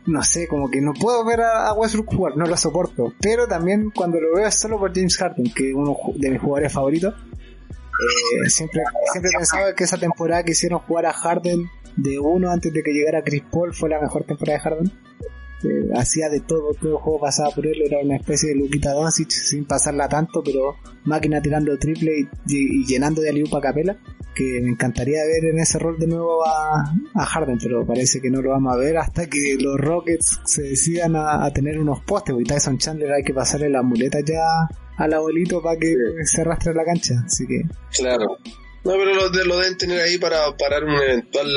no sé, como que no puedo ver a, Westbrook jugar, no lo soporto. Pero también cuando lo veo es solo por James Harden, que es uno de mis jugadores favoritos. Eh, siempre, siempre he pensado que esa temporada que hicieron jugar a Harden de uno antes de que llegara Chris Paul fue la mejor temporada de Harden hacía de todo, todo el juego pasaba por él, era una especie de Luquita Doncic sin pasarla tanto, pero máquina tirando triple y, llenando de aliupa capela, que me encantaría ver en ese rol de nuevo a, Harden, pero parece que no lo vamos a ver hasta que los Rockets se decidan a, tener unos postes, y Tyson Chandler hay que pasarle la muleta ya al abuelito para que se arrastre la cancha, así que... Claro. No, pero lo, lo deben tener ahí para parar un eventual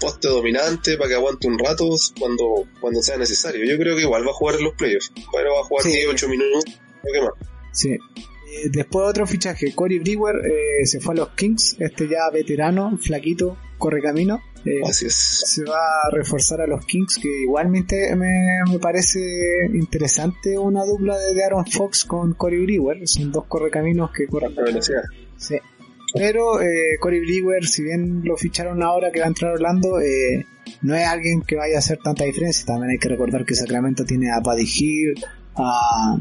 poste dominante para que aguante un rato cuando, cuando sea necesario. Yo creo que igual va a jugar en los playoffs, pero va a jugar 10, 8 minutos, qué más. Sí. Eh, después otro fichaje, Corey Brewer eh, se fue a los Kings, este ya veterano, flaquito, corre camino. Eh, Así es. Se va a reforzar a los Kings, que igualmente me, me parece interesante una dupla de, Aaron Fox con Corey Brewer. Son dos correcaminos que corren. La velocidad. Sí. Pero eh, Corey Brewer, si bien lo ficharon ahora que va a entrar Orlando, eh, no es alguien que vaya a hacer tanta diferencia. También hay que recordar que Sacramento tiene a Buddy Hill, a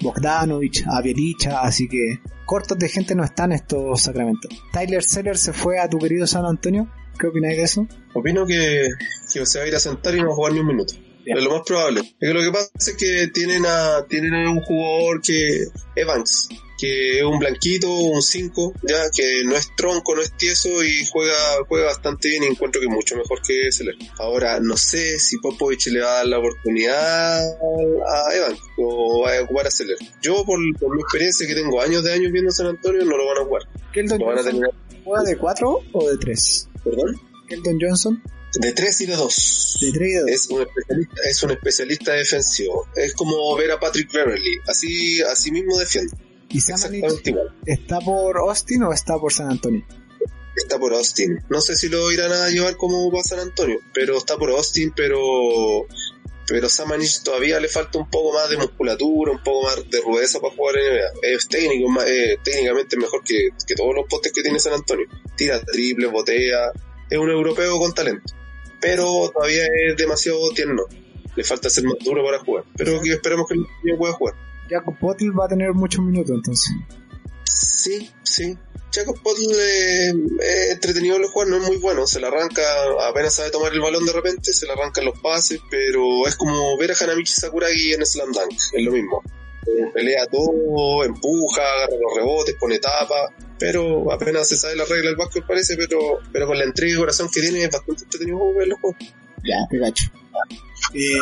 Bogdanovich, a Bielicha, así que cortos de gente no están estos Sacramento. Tyler Seller se fue a tu querido San Antonio. ¿Qué opináis de eso? Opino que, que se va a ir a sentar y no va a jugar ni un minuto. Es lo más probable. Es que lo que pasa es que tienen a, tienen a un jugador que, Evans, que es un blanquito, un 5, ya, que no es tronco, no es tieso y juega, juega bastante bien y encuentro que mucho mejor que Seller. Ahora, no sé si Popovich le va a dar la oportunidad a Evan o va a ocupar a Seller. Yo, por, por mi experiencia que tengo años de años viendo San Antonio, no lo van a jugar. ¿Keldon juega de 4 o de 3? ¿Perdón? Keldon Johnson. De 3 y de 2. De 3 y de 2. Es un especialista, es un especialista defensivo. Es como ver a Patrick Beverly. Así, así mismo defiende. ¿Y Samanich está por Austin o está por San Antonio? Está por Austin. No sé si lo irán a llevar como va San Antonio, pero está por Austin, pero pero Samanich todavía le falta un poco más de musculatura, un poco más de rudeza para jugar en NBA. Es técnico, técnicamente mejor que, que, todos los postes que tiene San Antonio. Tira triple, botea, es un europeo con talento. Pero todavía es demasiado tierno. Le falta ser más duro para jugar. Pero esperemos que el pueda jugar. Jacob Potel va a tener muchos minutos entonces. Sí, sí. Jacob Potel eh, es entretenido de jugar, no es muy bueno, se le arranca, apenas sabe tomar el balón de repente, se le arrancan los pases, pero es como ver a Hanamichi Sakuragi en Slam Dunk, es lo mismo. Eh, pelea todo, empuja, agarra los rebotes, pone tapa, pero apenas se sabe la regla del básquet parece, pero, pero con la entrega de corazón que tiene es bastante entretenido verlo juegos. Ya, te gacho. Eh,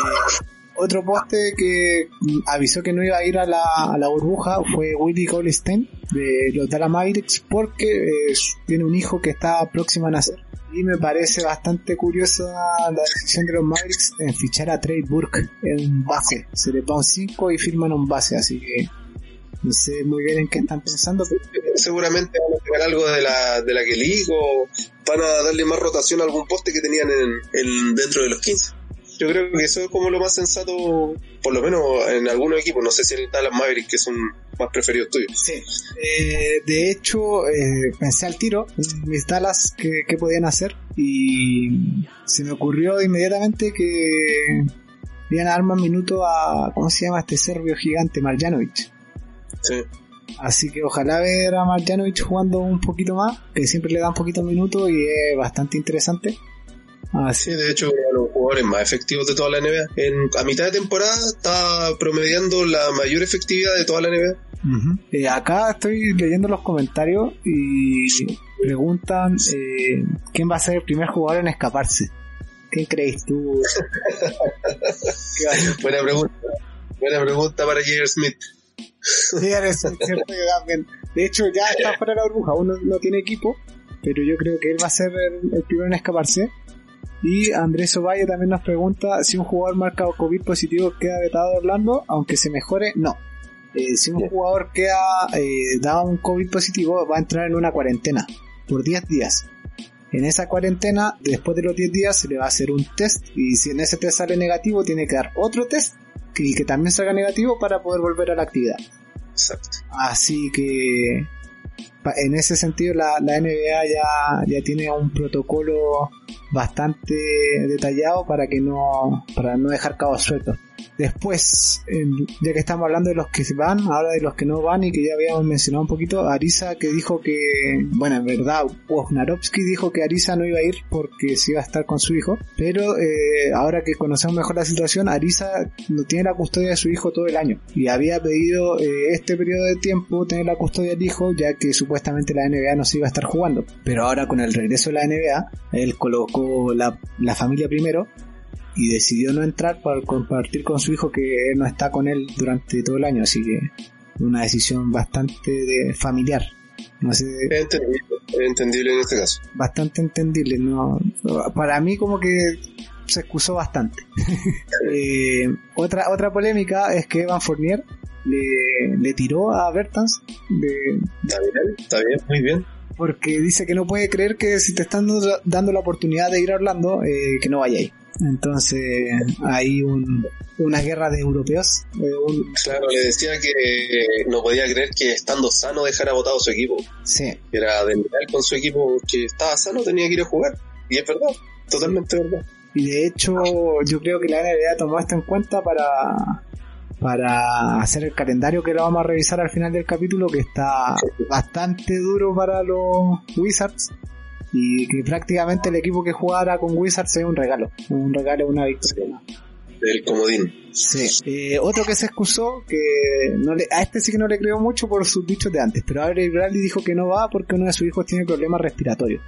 otro poste que avisó que no iba a ir a la, a la burbuja fue Willy Goldstein de los Dallas Mavericks porque eh, tiene un hijo que está próximo a nacer. Y me parece bastante curiosa la decisión de los Mavericks en fichar a Trey Burke en base. Se le un 5 y firman un base, así que no sé muy bien en qué están pensando. Seguramente van a pegar algo de la, de la que o van a darle más rotación a algún poste que tenían en, dentro de los 15. Yo creo que eso es como lo más sensato, por lo menos en algunos equipos. No sé si en Dallas Mavericks, que son más preferidos tuyos. Sí. Eh, de hecho, eh, pensé al tiro mis Dallas qué podían hacer y se me ocurrió inmediatamente que iban a dar más minutos a, ¿cómo se llama este serbio gigante, Marjanovic? Sí. Así que ojalá ver a Marjanovic jugando un poquito más, que siempre le da un poquito de minutos y es bastante interesante. Así. Sí, de hecho, uno de los jugadores más efectivos de toda la NBA. En, a mitad de temporada está promediando la mayor efectividad de toda la NBA. Eh, acá estoy leyendo los comentarios y preguntan eh, quién va a ser el primer jugador en escaparse. ¿Qué crees tú? Buena pregunta. Buena pregunta para Jair Smith. De hecho, ya está fuera de la burbuja, uno no tiene equipo, pero yo creo que él va a ser el, el primero en escaparse. Y Andrés Ovalle también nos pregunta si un jugador marca COVID positivo queda vetado de Orlando, aunque se mejore, no. Eh, si un jugador queda eh, dado un COVID positivo, va a entrar en una cuarentena por 10 días. En esa cuarentena, después de los 10 días, se le va a hacer un test y si en ese test sale negativo, tiene que dar otro test y que también salga negativo para poder volver a la actividad. Exacto. Así que en ese sentido la, la NBA ya, ya tiene un protocolo bastante detallado para que no para no dejar cabos sueltos. Después, ya que estamos hablando de los que van, ahora de los que no van y que ya habíamos mencionado un poquito, Arisa que dijo que, bueno, en verdad, Wojnarowski dijo que Arisa no iba a ir porque se iba a estar con su hijo, pero eh, ahora que conocemos mejor la situación, Arisa no tiene la custodia de su hijo todo el año y había pedido eh, este periodo de tiempo tener la custodia del hijo ya que supuestamente la NBA no se iba a estar jugando. Pero ahora con el regreso de la NBA, él colocó la, la familia primero y decidió no entrar para compartir con su hijo que él no está con él durante todo el año, así que una decisión bastante de familiar. No sé, entendible, en este caso. bastante entendible. No, para mí como que se excusó bastante. Eh, otra otra polémica es que Evan Fournier le, le tiró a Bertans de, Está bien, está bien, muy bien. porque dice que no puede creer que si te están dando- dando la oportunidad de ir a Orlando, eh, que no vaya ahí. Entonces hay un, una guerra de europeos. un- Claro, le decía que no podía creer que estando sano dejara votado su equipo. sí, era desleal con su equipo, que estaba sano, tenía que ir a jugar. Y es verdad, totalmente verdad. Y de hecho, yo creo que la NBA tomó esto en cuenta para, para hacer el calendario que lo vamos a revisar al final del capítulo, que está bastante duro para los Wizards. Y que prácticamente el equipo que jugara con Wizards es un regalo. Un regalo, una victoria. El comodín. Sí. Eh, otro que se excusó, que no le, a este sí que no le creo mucho por sus dichos de antes, pero Avery Bradley dijo que no va porque uno de sus hijos tiene problemas respiratorios.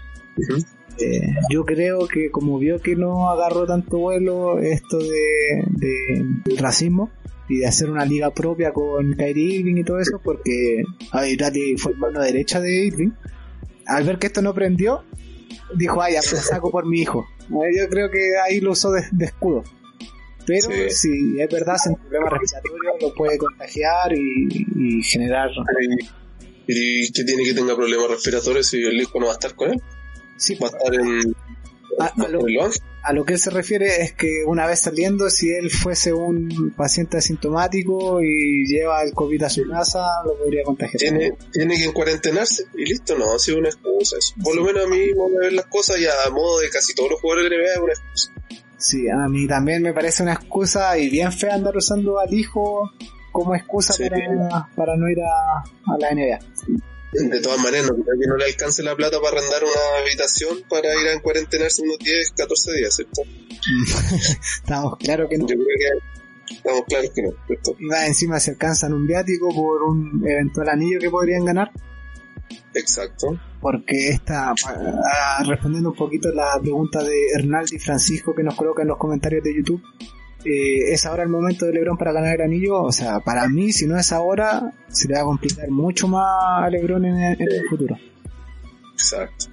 Eh, yo creo que como vio que no agarró tanto vuelo esto de, de- racismo y de hacer una liga propia con Kyrie Irving y todo eso, porque Avery Bradley fue mano derecha de Irving, al ver que esto no prendió, dijo, ay, ya me lo saco por mi hijo. Eh, Yo creo que ahí lo usó de, de escudo. Pero Sí. si es verdad, sin problemas respiratorios lo puede contagiar y, y generar... ¿Y qué tiene que tenga problemas respiratorios si el hijo no va a estar con él? Sí, Va a estar en... A- lo- A que él se refiere es que una vez saliendo, si él fuese un paciente asintomático y lleva el COVID a su casa, lo podría contagiar. tiene, tiene que cuarentenarse y listo, no, ha sido una excusa. eso. Por lo menos a mí, vamos a ver las cosas y a modo de casi todos los jugadores de NBA es una excusa. Sí, a mí también me parece una excusa y bien fea andar usando al hijo como excusa Sí. para, para no ir a, a la NBA. De todas maneras, no creo que no le alcance la plata para arrendar una habitación para ir a cuarentenarse unos 10, 14 días, ¿cierto? Estamos claro que no. Yo creo que estamos claros que no, ¿cierto? Más encima se alcanzan un viático por un eventual anillo que podrían ganar. Exacto. porque está ah, respondiendo un poquito la pregunta de Hernaldi Francisco que nos coloca en los comentarios de YouTube. Eh, ¿Es ahora el momento de Lebron para ganar el anillo? O sea, para mí, si no es ahora, se le va a complicar mucho más a Lebron en el, en el futuro. Exacto.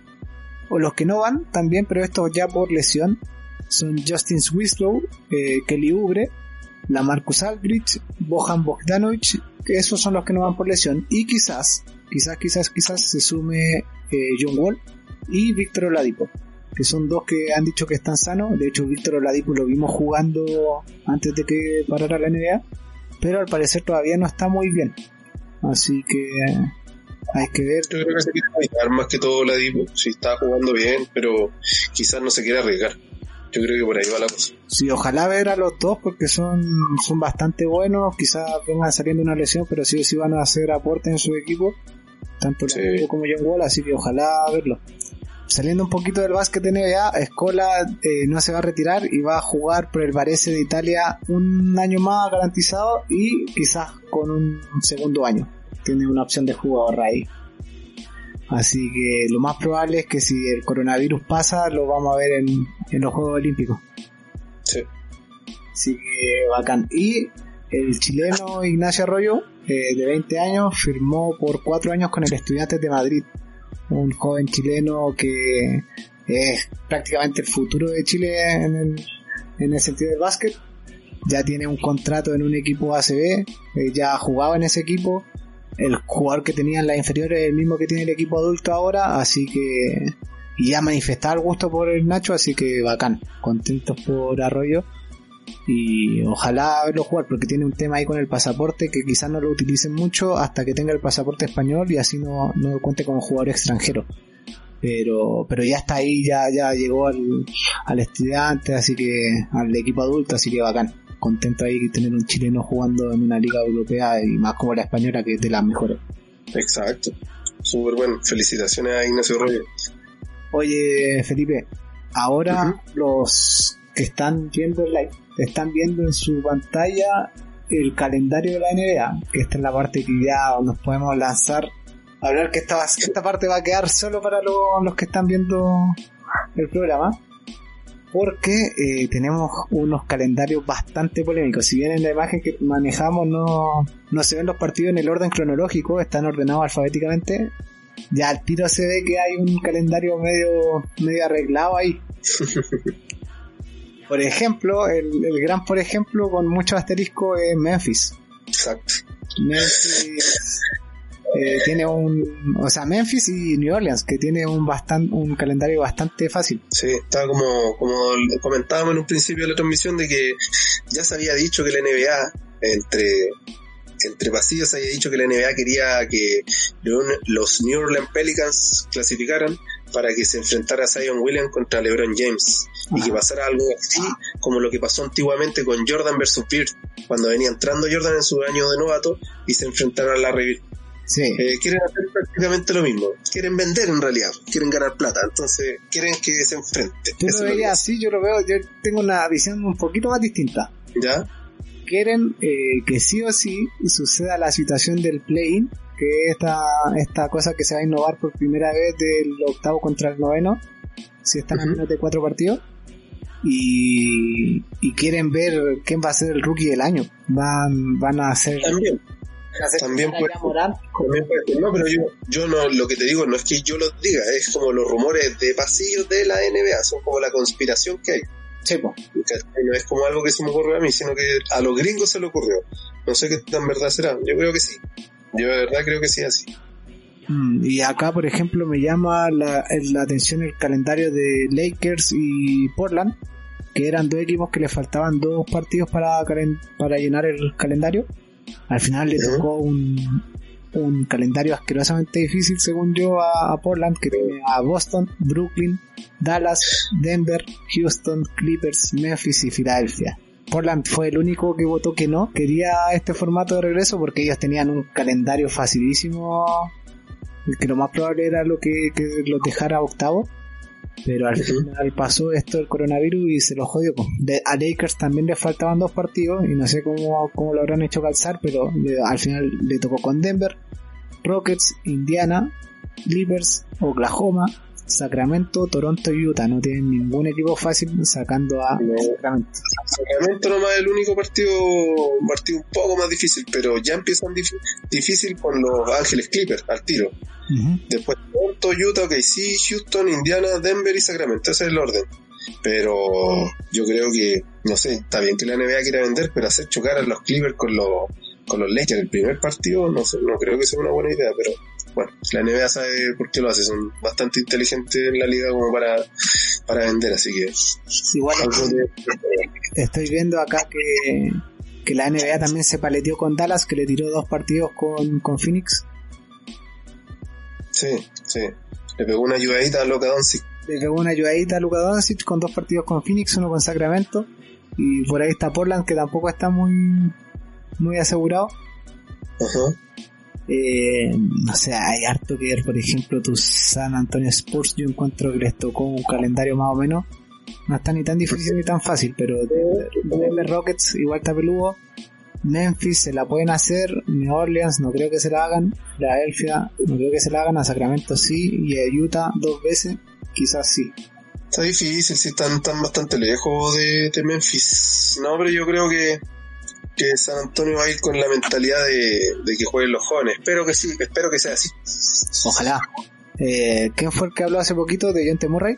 O los que no van también, pero estos ya por lesión, son Justin Swislow, eh, Kelly Oubre, la Marcus Aldrich, Bohan Bogdanovic, esos son los que no van por lesión. Y quizás, quizás, quizás, quizás se sume eh, John Wall y Víctor Oladipo, que son dos que han dicho que están sanos. De hecho, Víctor Oladipo lo vimos jugando antes de que parara la NBA, pero al parecer todavía no está muy bien. Así que eh, hay que ver. Yo creo que se quiere arriesgar más que todo la Dipo. Sí, está jugando bien, pero quizás no se quiere arriesgar. Yo creo que por ahí va la cosa. Sí, ojalá ver a los dos porque son, son bastante buenos. Quizás vengan saliendo una lesión, pero sí o sí van a hacer aporte en su equipo. Tanto Sí. Oladipo como John Wall, así que ojalá verlo. Saliendo un poquito del básquet NBA, Escola eh, no se va a retirar y va a jugar por el Varese de Italia un año más garantizado y quizás con un segundo año. Tiene una opción de jugador ahí. Así que lo más probable es que si el coronavirus pasa, lo vamos a ver en, en los Juegos Olímpicos. Sí. Así que bacán. Y el chileno Ignacio Arroyo, eh, de 20 años, firmó por 4 años con el Estudiantes de Madrid, un joven chileno que es prácticamente el futuro de Chile en el, en el sentido del básquet. Ya tiene un contrato en un equipo ACB, eh, ya jugaba en ese equipo. El jugador que tenía en la inferior es el mismo que tiene el equipo adulto ahora, así que ya manifestaba el gusto por el Nacho, así que bacán, contentos por Arroyo y ojalá verlo jugar porque tiene un tema ahí con el pasaporte que quizás no lo utilicen mucho hasta que tenga el pasaporte español y así no, no cuente como jugador extranjero. Pero pero ya está ahí ya ya llegó al, al estudiante así que al equipo adulto así que bacán. Contento ahí de tener un chileno jugando en una liga europea y más como la española que es de las mejores. Exacto. Súper bueno. Felicitaciones a Ignacio Rollo oye Felipe ahora los que están viendo el live están viendo en su pantalla el calendario de la NBA, que esta es la parte que ya nos podemos lanzar hablar que esta, esta parte va a quedar solo para los que están viendo el programa porque eh, tenemos unos calendarios bastante polémicos. Si bien en la imagen que manejamos no, no se ven los partidos en el orden cronológico, están ordenados alfabéticamente, ya al tiro se ve que hay un calendario medio, medio arreglado ahí. Por ejemplo, el, gran por ejemplo con mucho asterisco es Memphis. Exacto. Memphis eh, tiene un, o sea, Memphis y New Orleans que tiene un bastante, un calendario bastante fácil. Sí, estaba como, como comentábamos en un principio de la transmisión de que ya se había dicho que la NBA entre entre pasillos había dicho que la NBA quería que los New Orleans Pelicans clasificaran para que se enfrentara a Zion Williams contra LeBron James y que pasara algo así como lo que pasó antiguamente con Jordan versus Bird cuando venía entrando Jordan en su año de novato y se enfrentaron a la Bird. Sí. Eh, quieren hacer prácticamente lo mismo. Quieren vender en realidad. Quieren ganar plata. Entonces quieren que se enfrente. Tú lo veías así, yo lo veo. Yo tengo una visión un poquito más distinta. ¿Ya? Quieren eh, que sí o sí suceda la situación del play-in que esta, esta cosa que se va a innovar por primera vez del octavo contra el noveno, si están a menos de cuatro partidos, y, y quieren ver quién va a ser el rookie del año. Van, van a hacer... También. También puede, no, pero yo, yo no, lo que te digo no es que yo lo diga, es como los rumores de pasillos de la NBA, son como la conspiración que hay. Sí. No es como algo que se me ocurrió a mí, sino que a los gringos se le ocurrió. No sé qué tan verdad será, yo creo que sí. Yo de verdad creo que sí, así. Mm, y acá, por ejemplo, me llama la, la, atención el calendario de Lakers y Portland, que eran dos equipos que le faltaban dos partidos para, para llenar el calendario. Al final le tocó un, un calendario asquerosamente difícil, según yo, a, a, Portland, que tiene a Boston, Brooklyn, Dallas, Denver, Houston, Clippers, Memphis y Filadelfia. Portland fue el único que votó que no, quería este formato de regreso porque ellos tenían un calendario facilísimo, que lo más probable era lo que, que los dejara octavo. Pero al final pasó esto del coronavirus y se lo jodió. a Lakers también le faltaban dos partidos y no sé cómo, cómo lo habrán hecho calzar, pero al final le tocó con Denver, Rockets, Indiana, Clippers, Oklahoma, Sacramento, Toronto y Utah. No tienen ningún equipo fácil sacando a Sacramento. Sacramento nomás es el único partido, partido un poco más difícil, pero ya empiezan difícil con los Ángeles Clippers al tiro. Después Toronto, Utah, ok, sí, Houston, Indiana, Denver y Sacramento. Ese es el orden. Pero yo creo que, no sé, está bien que la NBA quiera vender, pero hacer chocar a los Clippers con los, con los Lakers en el primer partido, no sé, no creo que sea una buena idea, pero bueno, la NBA sabe por qué lo hace, son bastante inteligentes en la liga como para, para vender, así que... Igual estoy viendo acá que, que la NBA también se paleteó con Dallas, que le tiró dos partidos con, con Phoenix. Sí, sí. Le pegó una ayudadita a Luka Doncic. Le pegó una ayudadita a Luka Doncic con dos partidos con Phoenix, uno con Sacramento. Y por ahí está Portland, que tampoco está muy, muy asegurado. Ajá. Eh, no sé, hay harto que ver, por ejemplo, tu San Antonio Sports, yo encuentro que les tocó un calendario más o menos, no está ni tan difícil ni tan fácil, pero Denver Rockets igual está peludo, Memphis se la pueden hacer, New Orleans no creo que se la hagan, Philadelphia no creo que se la hagan, a Sacramento sí, y a Utah dos veces, quizás sí. Está difícil, si están, están bastante lejos de, de Memphis. No, pero yo creo que que San Antonio va a ir con la mentalidad de, de que jueguen los jóvenes. Espero que sí, espero que sea así. Ojalá. Eh, ¿Quién fue el que habló hace poquito de Jonte Murray?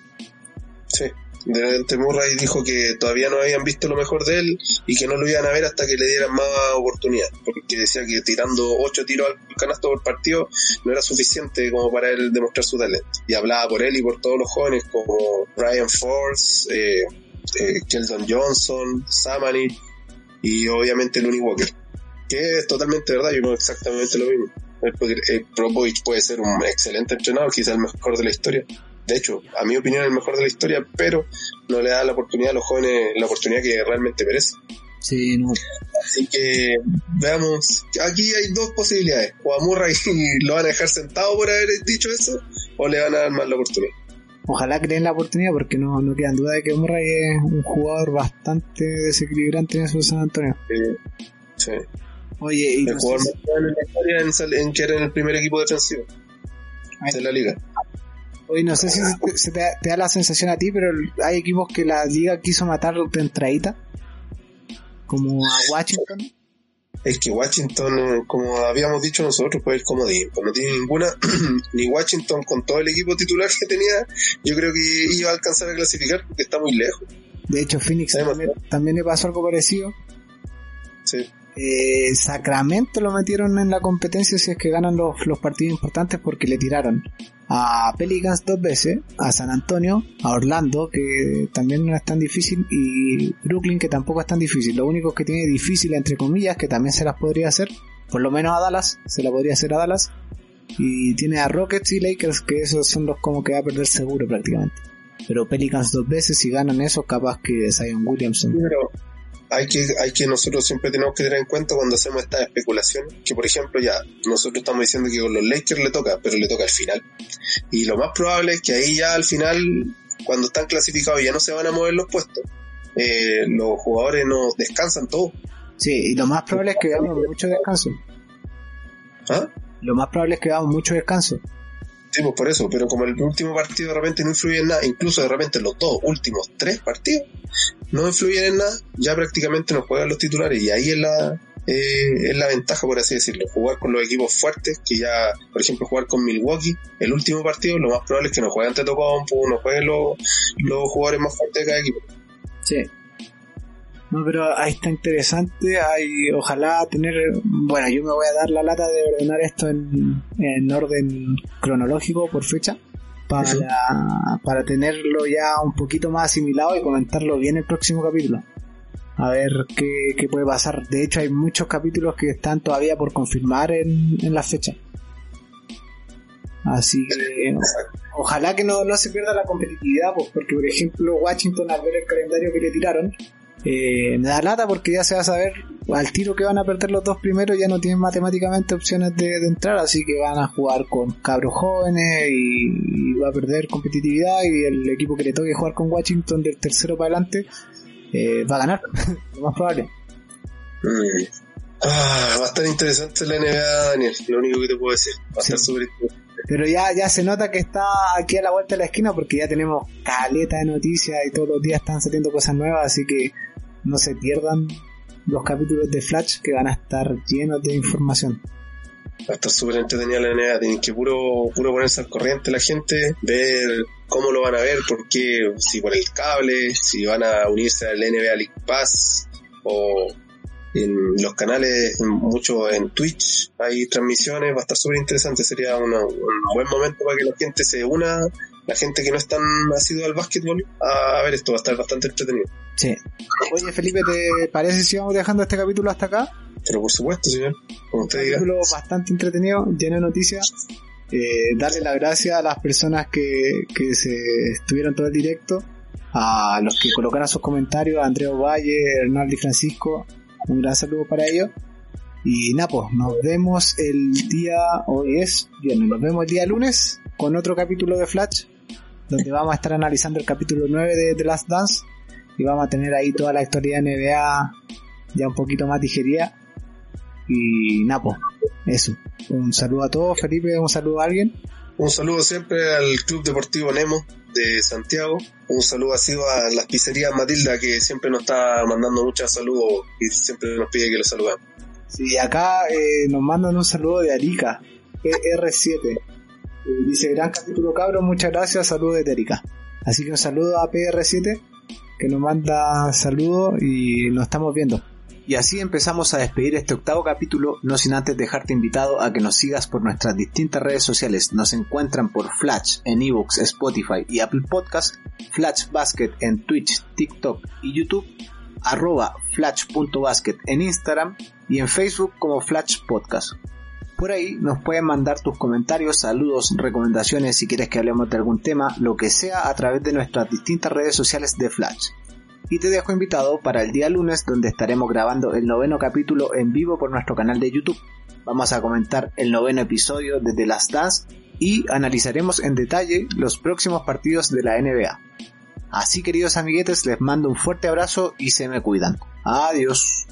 Sí. De Murray dijo que todavía no habían visto lo mejor de él y que no lo iban a ver hasta que le dieran más oportunidad, porque decía que tirando ocho tiros al canasto por partido no era suficiente como para él demostrar su talento. Y hablaba por él y por todos los jóvenes como Ryan Force, eh, eh, Keldon Johnson, Samani y obviamente Looney Walker, que es totalmente verdad, yo no exactamente lo mismo. El Propovic puede ser un excelente entrenador, quizá el mejor de la historia, de hecho, a mi opinión, el mejor de la historia, pero no le da la oportunidad a los jóvenes, la oportunidad que realmente merecen. Sí, no. Así que veamos, aquí hay dos posibilidades, o a Murray lo van a dejar sentado por haber dicho eso, o le van a dar más la oportunidad. Ojalá creen la oportunidad porque no, no quedan duda de que Murray es un jugador bastante desequilibrante en eso de San Antonio. Sí. Oye, y el jugador más en la historia en, que era en el primer equipo defensivo de la liga. Oye, no sé si se te, da la sensación a ti, pero hay equipos que la liga quiso matar de entradita. Como a Washington. Es que Washington, como habíamos dicho nosotros, pues como comodín. Pues no tiene ninguna, ni Washington con todo el equipo titular que tenía, yo creo que iba a alcanzar a clasificar porque está muy lejos. De hecho, Phoenix también, también, le pasó algo parecido. Sí. Eh, Sacramento lo metieron en la competencia si es que ganan los, los partidos importantes porque le tiraron a Pelicans dos veces, a San Antonio, a Orlando, que también no es tan difícil, y Brooklyn, que tampoco es tan difícil. Lo único que tiene difícil, entre comillas, que también se las podría hacer, por lo menos a Dallas, se la podría hacer a Dallas, y tiene a Rockets y Lakers, que esos son los como que va a perder seguro prácticamente. Pero Pelicans dos veces, si ganan eso, capaz que Zion Williamson hay que, hay que nosotros siempre tenemos que tener en cuenta cuando hacemos esta especulación, que por ejemplo ya, nosotros estamos diciendo que con los Lakers le toca, pero le toca al final. Y lo más probable es que ahí ya al final, cuando están clasificados ya no se van a mover los puestos, eh, los jugadores no descansan todos. Sí, y lo más probable es que veamos mucho descanso. ¿Ah? Lo más probable es que veamos mucho descanso. Sí, pues por eso, pero como el último partido de repente no influye en nada, incluso de repente los dos últimos tres partidos no influyen en nada, ya prácticamente nos juegan los titulares y ahí es la, eh, es la ventaja, por así decirlo. Jugar con los equipos fuertes, que ya, por ejemplo, jugar con Milwaukee, el último partido, lo más probable es que nos jueguen Tetocompo, nos jueguen los, los jugadores más fuertes de cada equipo. Sí, no, pero ahí está interesante. Hay, ojalá tener. Bueno, yo me voy a dar la lata de ordenar esto en, en orden cronológico por fecha. Para, para tenerlo ya un poquito más asimilado y comentarlo bien el próximo capítulo. A ver qué, qué puede pasar. De hecho, hay muchos capítulos que están todavía por confirmar en, en la fecha. Así que ojalá que no, no se pierda la competitividad, pues porque por ejemplo Washington al ver el calendario que le tiraron, eh, me da lata porque ya se va a saber al tiro que van a perder los dos primeros ya no tienen matemáticamente opciones de, entrar así que van a jugar con cabros jóvenes y, va a perder competitividad y el equipo que le toque jugar con Washington del tercero para adelante eh, va a ganar lo más probable. Mm. ah, va a estar interesante la NBA Daniel lo único que te puedo decir va a estar súper interesante. Pero ya, ya se nota que está aquí a la vuelta de la esquina porque ya tenemos caleta de noticias y todos los días están saliendo cosas nuevas, así que no se pierdan los capítulos de Flash que van a estar llenos de información. Va a estar súper entretenida la NBA, tienen que puro, puro ponerse al corriente la gente, ver cómo lo van a ver, por qué, si por el cable, si van a unirse al NBA League Pass o en los canales, mucho en Twitch, hay transmisiones, va a estar súper interesante, sería un buen momento para que la gente se una, la gente que no es tan nacido al básquetbol, a, ver esto, va a estar bastante entretenido. Sí. Oye Felipe, ¿te parece si vamos dejando este capítulo hasta acá? Pero por supuesto, señor, como usted diga. Un capítulo bastante entretenido, lleno de noticias. Eh, darle las gracias a las personas que, que se estuvieron todo el directo, a los que colocaron sus comentarios, a Andrea Valle, Hernaldo y Francisco, un gran saludo para ellos. Y Napo, pues, nos vemos el día, hoy es viernes, nos vemos el día lunes con otro capítulo de Flash, donde vamos a estar analizando el capítulo 9 de The Last Dance y vamos a tener ahí toda la historia de NBA ya un poquito más digerida. Y Napo, pues, eso. Un saludo a todos, Felipe, un saludo a alguien. Un saludo siempre al Club Deportivo Nemo, de Santiago. Un saludo así a las pizzerías Matilda que siempre nos está mandando muchos saludos y siempre nos pide que lo saludamos. Sí, acá eh, nos mandan un saludo de Arica, PR7. Eh, dice, gran capítulo cabro, muchas gracias, saludos de Arica. Así que un saludo a PR7 que nos manda saludos y nos estamos viendo. Y así empezamos a despedir este octavo capítulo, no sin antes dejarte invitado a que nos sigas por nuestras distintas redes sociales. Nos encuentran por Flash en ebooks, Spotify y Apple Podcast, Flash Basket en Twitch, TikTok y YouTube, arroba flash.basket en Instagram y en Facebook como Flash Podcast. Por ahí nos pueden mandar tus comentarios, saludos, recomendaciones si quieres que hablemos de algún tema, lo que sea a través de nuestras distintas redes sociales de Flash y te dejo invitado para el día lunes donde estaremos grabando el noveno capítulo en vivo por nuestro canal de YouTube. Vamos a comentar el noveno episodio de The Last Dance y analizaremos en detalle los próximos partidos de la NBA. Así queridos amiguetes, les mando un fuerte abrazo y se me cuidan. Adiós.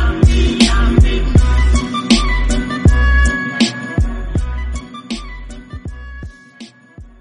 Yum, yum.